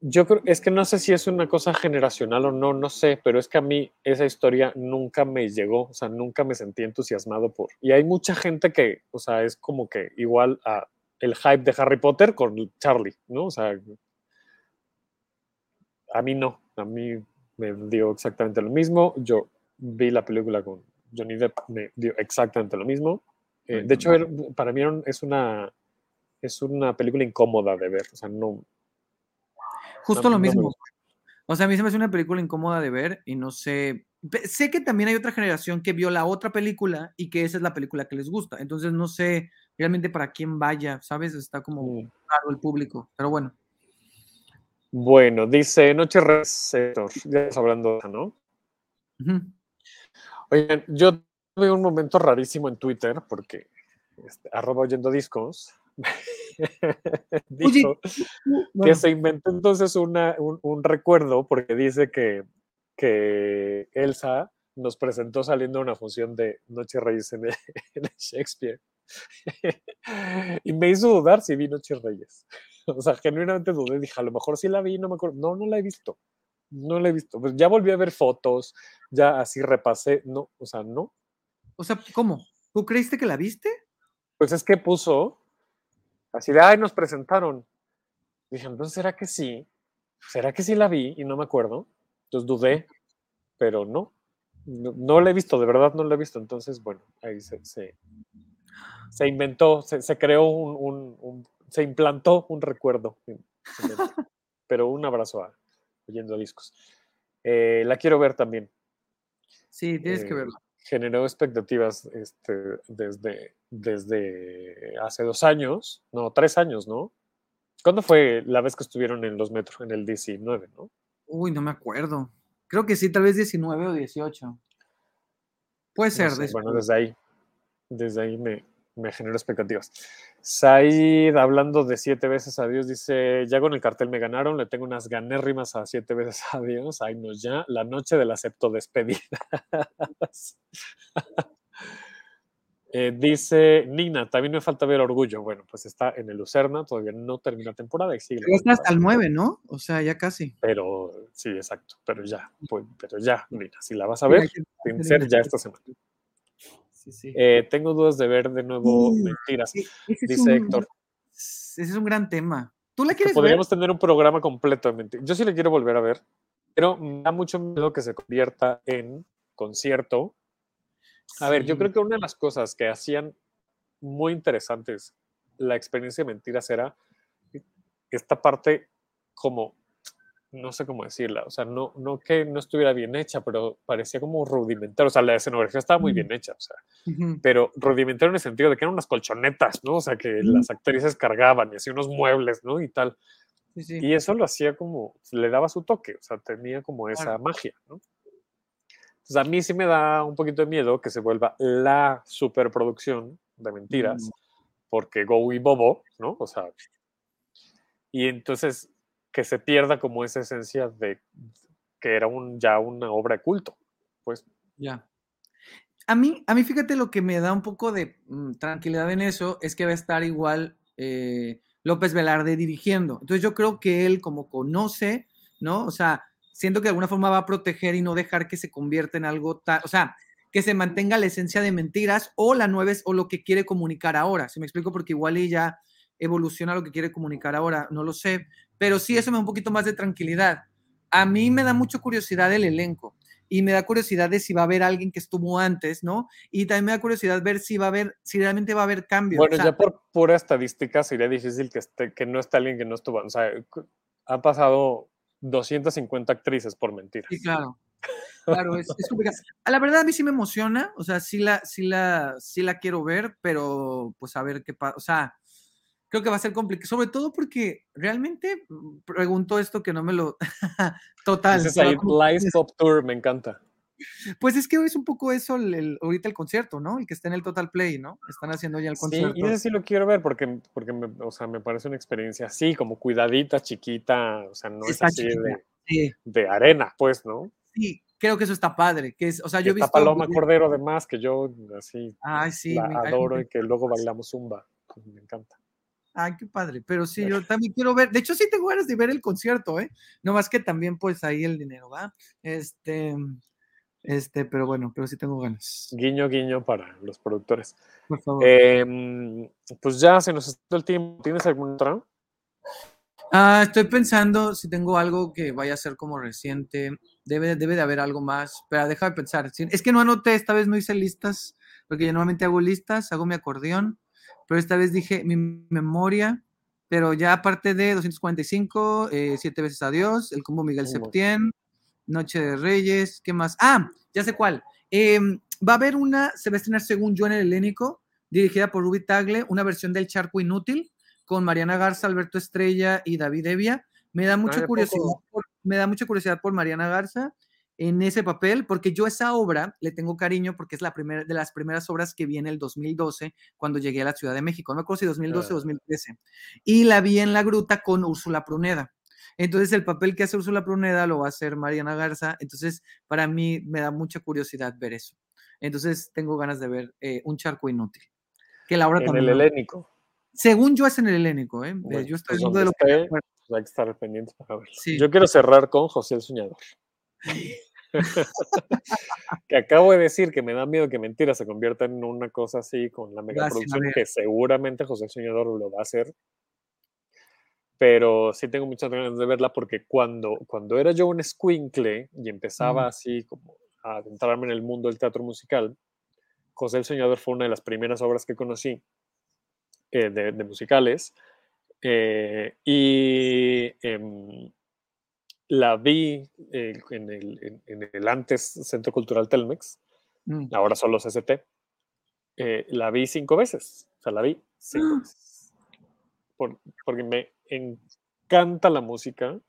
[SPEAKER 4] Yo creo, es que no sé si es una cosa generacional o no, no sé, pero es que a mí esa historia nunca me llegó, o sea, nunca me sentí entusiasmado por. Y hay mucha gente que, o sea, es como que igual a el hype de Harry Potter con Charlie, ¿no? O sea, a mí no, a mí me dio exactamente lo mismo. Yo vi la película con Johnny Depp, me dio exactamente lo mismo. Eh, de hecho, para mí es una, es una película incómoda de ver, o sea, no.
[SPEAKER 2] Justo lo mismo. o sea, a mí se me hace una película incómoda de ver y no sé. Sé que también hay otra generación que vio la otra película y que esa es la película que les gusta. Entonces, no sé realmente para quién vaya, ¿sabes? Está como mm. raro el público, pero bueno.
[SPEAKER 4] Bueno, dice Noche Receptor, ya estás hablando de ¿no? Oigan, yo tuve un momento rarísimo en Twitter porque este, arroba oyendo discos dijo que se inventó entonces una, un, recuerdo porque dice que, que Elsa nos presentó saliendo a una función de Noche Reyes en Shakespeare y me hizo dudar si vi Noches Reyes. O sea, genuinamente dudé, dije, a lo mejor sí la vi, no me acuerdo. No, no la he visto. No la he visto. Pues ya volví a ver fotos, ya así repasé. No, o sea, no.
[SPEAKER 2] O sea, ¿cómo? ¿Tú creíste que la viste?
[SPEAKER 4] Pues es que puso así de, ay, nos presentaron. Dije, entonces, ¿será que sí? ¿Será que sí la vi? Y no me acuerdo. Entonces dudé, pero no. No, no la he visto, de verdad no la he visto. Entonces, bueno, ahí se, se, se inventó, se, se creó un, un- un- se implantó un recuerdo. Pero un abrazo a oyendo discos. Eh, la quiero ver también.
[SPEAKER 2] Sí, tienes que
[SPEAKER 4] Eh,
[SPEAKER 2] verlo.
[SPEAKER 4] Generó expectativas este, desde, desde hace dos años, no, tres años, ¿no? ¿Cuándo fue la vez que estuvieron en los metros? En el 19, ¿no?
[SPEAKER 2] Uy, no me acuerdo. Creo que sí, tal vez 19 o 18. Puede
[SPEAKER 4] No
[SPEAKER 2] ser.
[SPEAKER 4] sé, bueno, desde ahí, desde ahí me, me generó expectativas. Said, hablando de siete veces a Dios, dice, ya con el cartel me ganaron, le tengo unas ganérrimas a siete veces a Dios. Ay, no, ya, la noche del acepto despedidas. Eh, dice Nina, también me falta ver Orgullo. Bueno, pues está en el Lucerna, todavía no termina temporada y sigue
[SPEAKER 2] está hasta el
[SPEAKER 4] temporada.
[SPEAKER 2] 9, ¿no? O sea, ya casi.
[SPEAKER 4] Pero sí, exacto, pero ya, pues, pero ya, Nina, si la vas a ver, sin ser ya esta semana.
[SPEAKER 2] Sí, sí.
[SPEAKER 4] Eh, tengo dudas de ver de nuevo Mentiras.
[SPEAKER 2] Sí, ese es
[SPEAKER 4] Dice
[SPEAKER 2] un-
[SPEAKER 4] Héctor.
[SPEAKER 2] Ese es un gran tema. ¿Tú la quieres ver?
[SPEAKER 4] podríamos tener un programa completo de mentiras. Yo sí le quiero volver a ver, pero me da mucho miedo que se convierta en concierto. A ver, yo creo que una de las cosas que hacían muy interesantes la experiencia de mentiras era esta parte como, no sé cómo decirla, o sea, no, no que no estuviera bien hecha, pero parecía como rudimentario, o sea, la escenografía estaba muy
[SPEAKER 2] Mm.
[SPEAKER 4] bien hecha, o sea, pero rudimentario en el sentido de que eran unas colchonetas, ¿no? O sea, que
[SPEAKER 2] Mm.
[SPEAKER 4] las actrices cargaban y así unos muebles, ¿no? Y tal.
[SPEAKER 2] Sí, sí.
[SPEAKER 4] Y eso lo hacía como, le daba su toque, o sea, tenía como esa
[SPEAKER 2] Claro.
[SPEAKER 4] magia, ¿no? Entonces a mí sí me da un poquito de miedo que se vuelva la superproducción de mentiras,
[SPEAKER 2] Mm.
[SPEAKER 4] porque Go y Bobo, ¿no? O sea, y entonces que se pierda como esa esencia de que era un, ya una obra de culto, pues.
[SPEAKER 2] Ya. A mí, a mí, fíjate, lo que me da un poco de mm, tranquilidad en eso es que va a estar igual eh, López Velarde dirigiendo. Entonces yo creo que él como conoce, ¿no? O sea, siento que de alguna forma va a proteger y no dejar que se convierta en algo tan, o sea, que se mantenga la esencia de mentiras o la nueva es- o lo que quiere comunicar ahora. Si me explico, porque igual ella evoluciona lo que quiere comunicar ahora, no lo sé, pero sí eso me da un poquito más de tranquilidad. A mí me da mucha curiosidad el elenco y me da curiosidad de si va a haber alguien que estuvo antes, ¿no? Y también me da curiosidad ver si va a haber, si realmente va a haber cambios.
[SPEAKER 4] Bueno,
[SPEAKER 2] o sea,
[SPEAKER 4] ya por pura estadística sería difícil que, esté, que no esté alguien que no estuvo. O sea, ha pasado 250 actrices por mentiras.
[SPEAKER 2] Sí, claro. Claro, es, es complicado. La verdad, a mí sí me emociona, o sea, sí la, sí la, sí la quiero ver, pero pues a ver qué pasa. O sea, creo que va a ser complicado, sobre todo porque realmente mm, pregunto esto que no me lo. Total.
[SPEAKER 4] Dices
[SPEAKER 2] se va
[SPEAKER 4] ahí, Live Pop Tour, me encanta.
[SPEAKER 2] Pues es que es un poco eso el, el- ahorita el concierto, ¿no? El que está en el Total Play, ¿no? Están haciendo ya el
[SPEAKER 4] Sí,
[SPEAKER 2] concierto.
[SPEAKER 4] y ese sí lo quiero ver porque, porque me, o sea, me parece una experiencia así, como cuidadita, chiquita, o sea, no es así de,
[SPEAKER 2] Sí,
[SPEAKER 4] de arena, pues, ¿no?
[SPEAKER 2] sí, creo que eso está padre. Que es, o sea, yo he visto.
[SPEAKER 4] Paloma Cordero, además, que yo así
[SPEAKER 2] Ay, sí.
[SPEAKER 4] la adoro y que luego bailamos zumba. pues, me encanta.
[SPEAKER 2] Ay, qué padre. Pero sí, yo también quiero ver. De hecho, sí tengo ganas de ver el concierto, ¿eh? No más que también, pues ahí el dinero, ¿va? Este. Este, pero bueno, pero sí tengo ganas.
[SPEAKER 4] Guiño, guiño para los productores.
[SPEAKER 2] Por favor.
[SPEAKER 4] Em, pues ya se nos está el tiempo. ¿Tienes alguna otra?
[SPEAKER 2] Ah, estoy pensando si tengo algo que vaya a ser como reciente. Debe, debe de haber algo más. Pero déjame pensar. Sí, Es que no anoté, esta vez no hice listas, porque yo normalmente hago listas, hago mi acordeón, pero esta vez dije mi memoria. Pero ya aparte de 245, eh, Siete veces adiós, el combo Miguel. Septién, Noche de Reyes, ¿qué más? Ah, ya sé cuál. Em, va a haber una, se va a estrenar según yo en el helénico, dirigida por Ruby Tagle, una versión del Charco Inútil, con Mariana Garza, Alberto Estrella y David Evia. Me da mucha
[SPEAKER 4] ¿de
[SPEAKER 2] curiosidad, por, me da mucha curiosidad por Mariana Garza en ese papel, porque yo esa obra le tengo cariño porque es la primera de las primeras obras que vi en el 2012 cuando llegué a la Ciudad de México. No me acuerdo si 2012 o
[SPEAKER 4] Ah.
[SPEAKER 2] 2013. Y la vi en La Gruta con Úrsula Pruneda. Entonces el papel que hace Úrsula Pruneda lo va a hacer Mariana Garza. Entonces para mí me da mucha curiosidad ver eso. Entonces tengo ganas de ver eh, Un charco inútil. Que la obra
[SPEAKER 4] En
[SPEAKER 2] también
[SPEAKER 4] el helénico.
[SPEAKER 2] Según yo es en el helénico, ¿eh?
[SPEAKER 4] Bueno,
[SPEAKER 2] yo estoy
[SPEAKER 4] pues
[SPEAKER 2] viendo de lo
[SPEAKER 4] esté, pues hay que estar pendientes para verlo.
[SPEAKER 2] Sí.
[SPEAKER 4] Yo quiero cerrar con José el Soñador. que acabo de decir que me da miedo que Mentira se convierta en una cosa así con la megaproducción,
[SPEAKER 2] ver.
[SPEAKER 4] que seguramente José el Soñador lo va a hacer. Pero sí tengo muchas ganas de verla porque cuando, cuando era yo un squinkle y empezaba
[SPEAKER 2] Mm.
[SPEAKER 4] así como a adentrarme en el mundo del teatro musical, José el Soñador fue una de las primeras obras que conocí eh, de, musicales. Eh, y em, la vi eh, en, el, antes Centro Cultural Telmex, mm. ahora solo CCT. la vi cinco veces. O sea, la vi cinco ¡Ah! veces. porque me encanta la música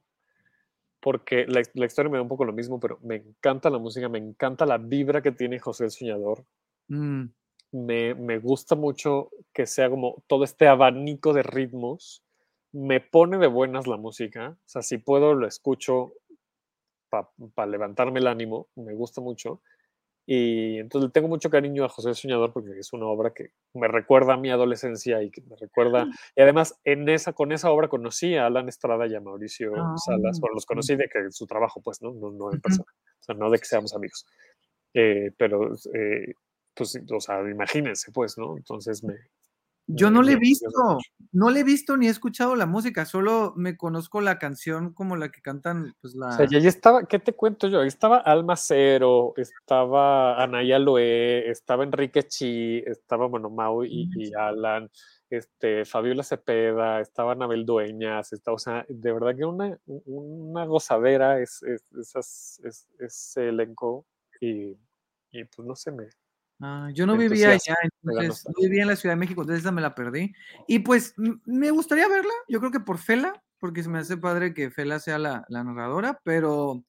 [SPEAKER 4] porque la, historia me da un poco lo mismo, pero me encanta la música, me encanta la vibra que tiene José el Soñador. Mm. Me, me, gusta mucho que sea como todo este abanico de ritmos. Me pone de buenas la música. O sea, si puedo, lo escucho para levantarme el ánimo. Me gusta mucho. Y entonces le tengo mucho cariño a José Soñador porque es una obra que me recuerda a mi adolescencia y que me recuerda. Y además, en esa, con esa obra conocí a Alan Estrada y a Mauricio ah, Salas. Bueno, los conocí de que su trabajo, pues, ¿no? No, no en persona. O sea, no de que seamos amigos. Eh, pero, eh, pues, o sea, imagínense, pues, ¿no? Entonces me,
[SPEAKER 2] yo no le he visto, no le he visto ni he escuchado la música, solo me conozco la canción como la que cantan, pues la.
[SPEAKER 4] O sea, y ahí estaba, ¿qué te cuento yo? Ahí estaba Alma Cero, estaba Anaya Loé, estaba Enrique Chi, estaba, bueno, Mau y, Alan, este, Fabiola Cepeda, estaba Anabel Dueñas, estaba, o sea, de verdad que una, una gozadera es, es, ese elenco y, y pues no sé, me,
[SPEAKER 2] Ah, yo no vivía allá, entonces no vivía en la Ciudad de México, entonces esa me la perdí. Y pues me gustaría verla, yo creo que por Fela, porque se me hace padre que Fela sea la, la narradora, pero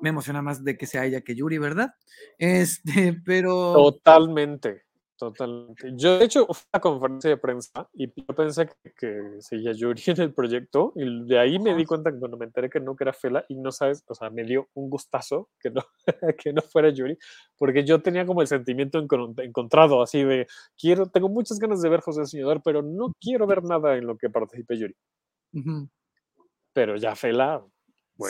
[SPEAKER 2] me emociona más de que sea ella que Yuri, ¿verdad? Este, pero...
[SPEAKER 4] Totalmente. Totalmente. Yo, de hecho, fui a la conferencia de prensa y yo pensé que, que, seguía Yuri en el proyecto y de ahí me di cuenta que cuando me enteré que no que era Fela y no sabes, o sea, me dio un gustazo que no, que no fuera Yuri, porque yo tenía como el sentimiento encontrado, así de, quiero, tengo muchas ganas de ver José Soñador, pero no quiero ver nada en lo que participe Yuri. Pero ya Fela,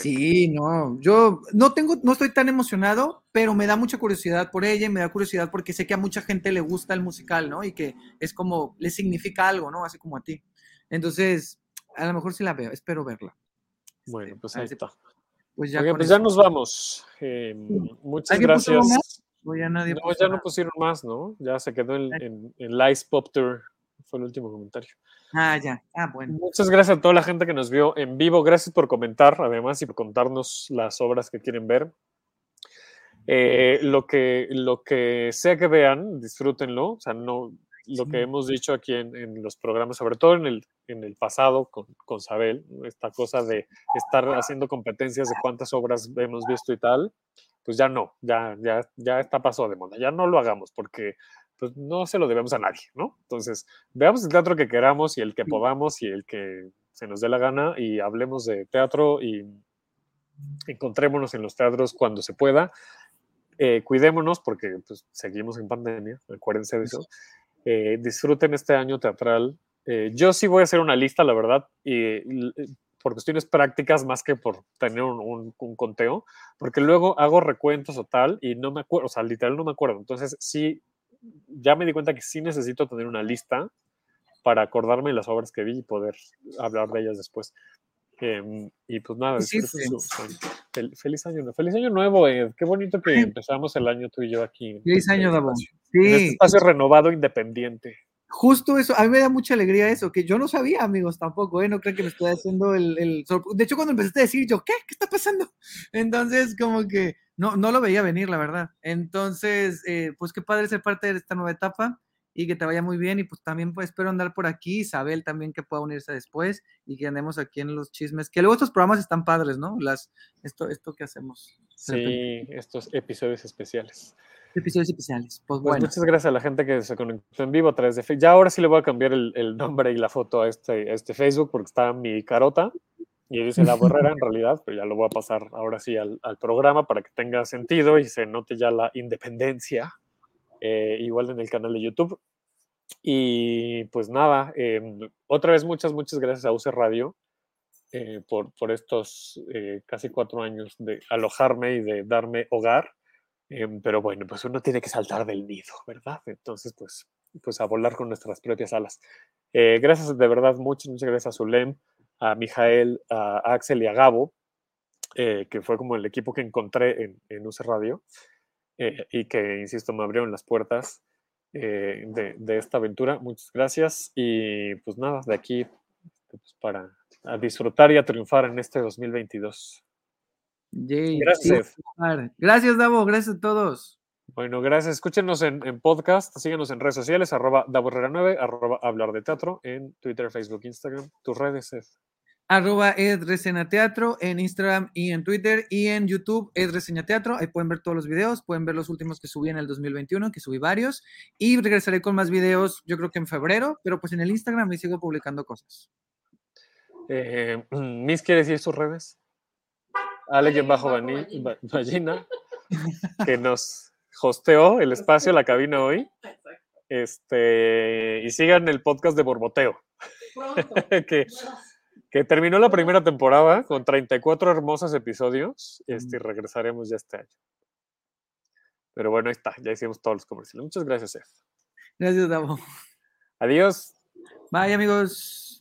[SPEAKER 2] Sí, no, yo no tengo, no estoy tan emocionado, pero me da mucha curiosidad por ella y me da curiosidad porque sé que a mucha gente le gusta el musical, ¿no? Y que es como, le significa algo, ¿no? Así como a ti. Entonces, a lo mejor sí la veo, espero verla.
[SPEAKER 4] Bueno, pues ahí está. Pues ya, pues ya nos vamos. Eh, muchas gracias. No, ya nadie no, ya no pusieron más, ¿no? Ya se quedó en, en, en Lice Pop Tour. Fue el último comentario.
[SPEAKER 2] Ah, ya. Ah, bueno.
[SPEAKER 4] Muchas gracias a toda la gente que nos vio en vivo. Gracias por comentar, además, y por contarnos las obras que quieren ver. Eh, lo, que, lo que sea que vean, disfrútenlo. O sea, no, lo que hemos dicho aquí en, los programas, sobre todo en el, en el pasado con, con Sabel, esta cosa de estar haciendo competencias de cuántas obras hemos visto y tal, pues ya no, ya, ya, ya está pasado de moda. Ya no lo hagamos porque pues no se lo debemos a nadie, ¿no? Entonces, veamos el teatro que queramos y el que podamos y el que se nos dé la gana y hablemos de teatro y encontrémonos en los teatros cuando se pueda. Eh, cuidémonos porque pues, seguimos en pandemia, acuérdense de eso. Eh, disfruten este año teatral. Eh, yo sí voy a hacer una lista, la verdad, y, por cuestiones prácticas más que por tener un, un, conteo, porque luego hago recuentos o tal y no me acuerdo, o sea, literal no me acuerdo. Entonces, sí, ya me di cuenta que sí necesito tener una lista para acordarme las obras que vi y poder hablar de ellas después. Em, y pues nada, feliz año, feliz año nuevo, qué bonito que empezamos el año tú y yo aquí.
[SPEAKER 2] Feliz año, Davo.
[SPEAKER 4] Sí. Este espacio renovado independiente.
[SPEAKER 2] Justo eso, a mí me da mucha alegría eso, que yo no sabía, amigos, tampoco, ¿eh? No creo que me estoy haciendo el, el... De hecho, cuando empezaste a decir, yo, ¿qué? ¿Qué está pasando? Entonces, como que no, no lo veía venir, la verdad. Entonces, eh, pues qué padre ser parte de esta nueva etapa y que te vaya muy bien. Y pues también pues, espero andar por aquí, Isabel también que pueda unirse después y que andemos aquí en los chismes. Que luego estos programas están padres, ¿no? Las, esto, esto que hacemos.
[SPEAKER 4] Sí, estos episodios especiales.
[SPEAKER 2] Episodios especiales. Pues,
[SPEAKER 4] pues
[SPEAKER 2] bueno.
[SPEAKER 4] muchas gracias a la gente que se conectó en vivo a través de Facebook. Ya ahora sí le voy a cambiar el, el nombre y la foto a este, a este Facebook porque está mi carota y dice la borrera en realidad, pero ya lo voy a pasar ahora sí al, programa para que tenga sentido y se note ya la independencia, eh, igual en el canal de YouTube. Y pues nada, em, otra vez muchas, muchas gracias a UC Radio eh, por, por, estos eh, casi cuatro años de alojarme y de darme hogar. Em, pero bueno, pues uno tiene que saltar del nido, ¿verdad? Entonces, pues, pues a volar con nuestras propias alas. gracias de verdad, muchas, muchas gracias a Zulem, a Mijael, a Axel y a Gabo, eh, que fue como el equipo que encontré en, en UC Radio. eh, y que, insisto, me abrieron las puertas eh, de, de, esta aventura. Muchas gracias y pues nada, de aquí pues, para a disfrutar y a triunfar en este 2022.
[SPEAKER 2] Yay, gracias. Sí, gracias, Davo. Gracias a todos.
[SPEAKER 4] Bueno, gracias. Escúchenos en, en podcast, síguenos en redes sociales, arroba Herrera9, arroba hablar de teatro, en Twitter, Facebook, Instagram. Tus redes, es
[SPEAKER 2] arroba Ed Teatro en Instagram y en Twitter y en YouTube Ed Reseña Teatro. Ahí pueden ver todos los videos, pueden ver los últimos que subí en el 2021, que subí varios. Y regresaré con más videos, yo creo que en febrero, pero pues en el Instagram me sigo publicando cosas.
[SPEAKER 4] Eh, ¿Mis quiere decir sus redes? Alguien bajo Ballina, que nos hosteó el espacio, la cabina hoy. Este, y sigan el podcast de Borboteo. que, que terminó la primera temporada con 34 hermosos episodios. Este, y regresaremos ya este año. Pero bueno, ahí está, ya hicimos todos los comerciales. Muchas gracias, Ed.
[SPEAKER 2] Gracias, Davo.
[SPEAKER 4] Adiós.
[SPEAKER 2] Bye, amigos.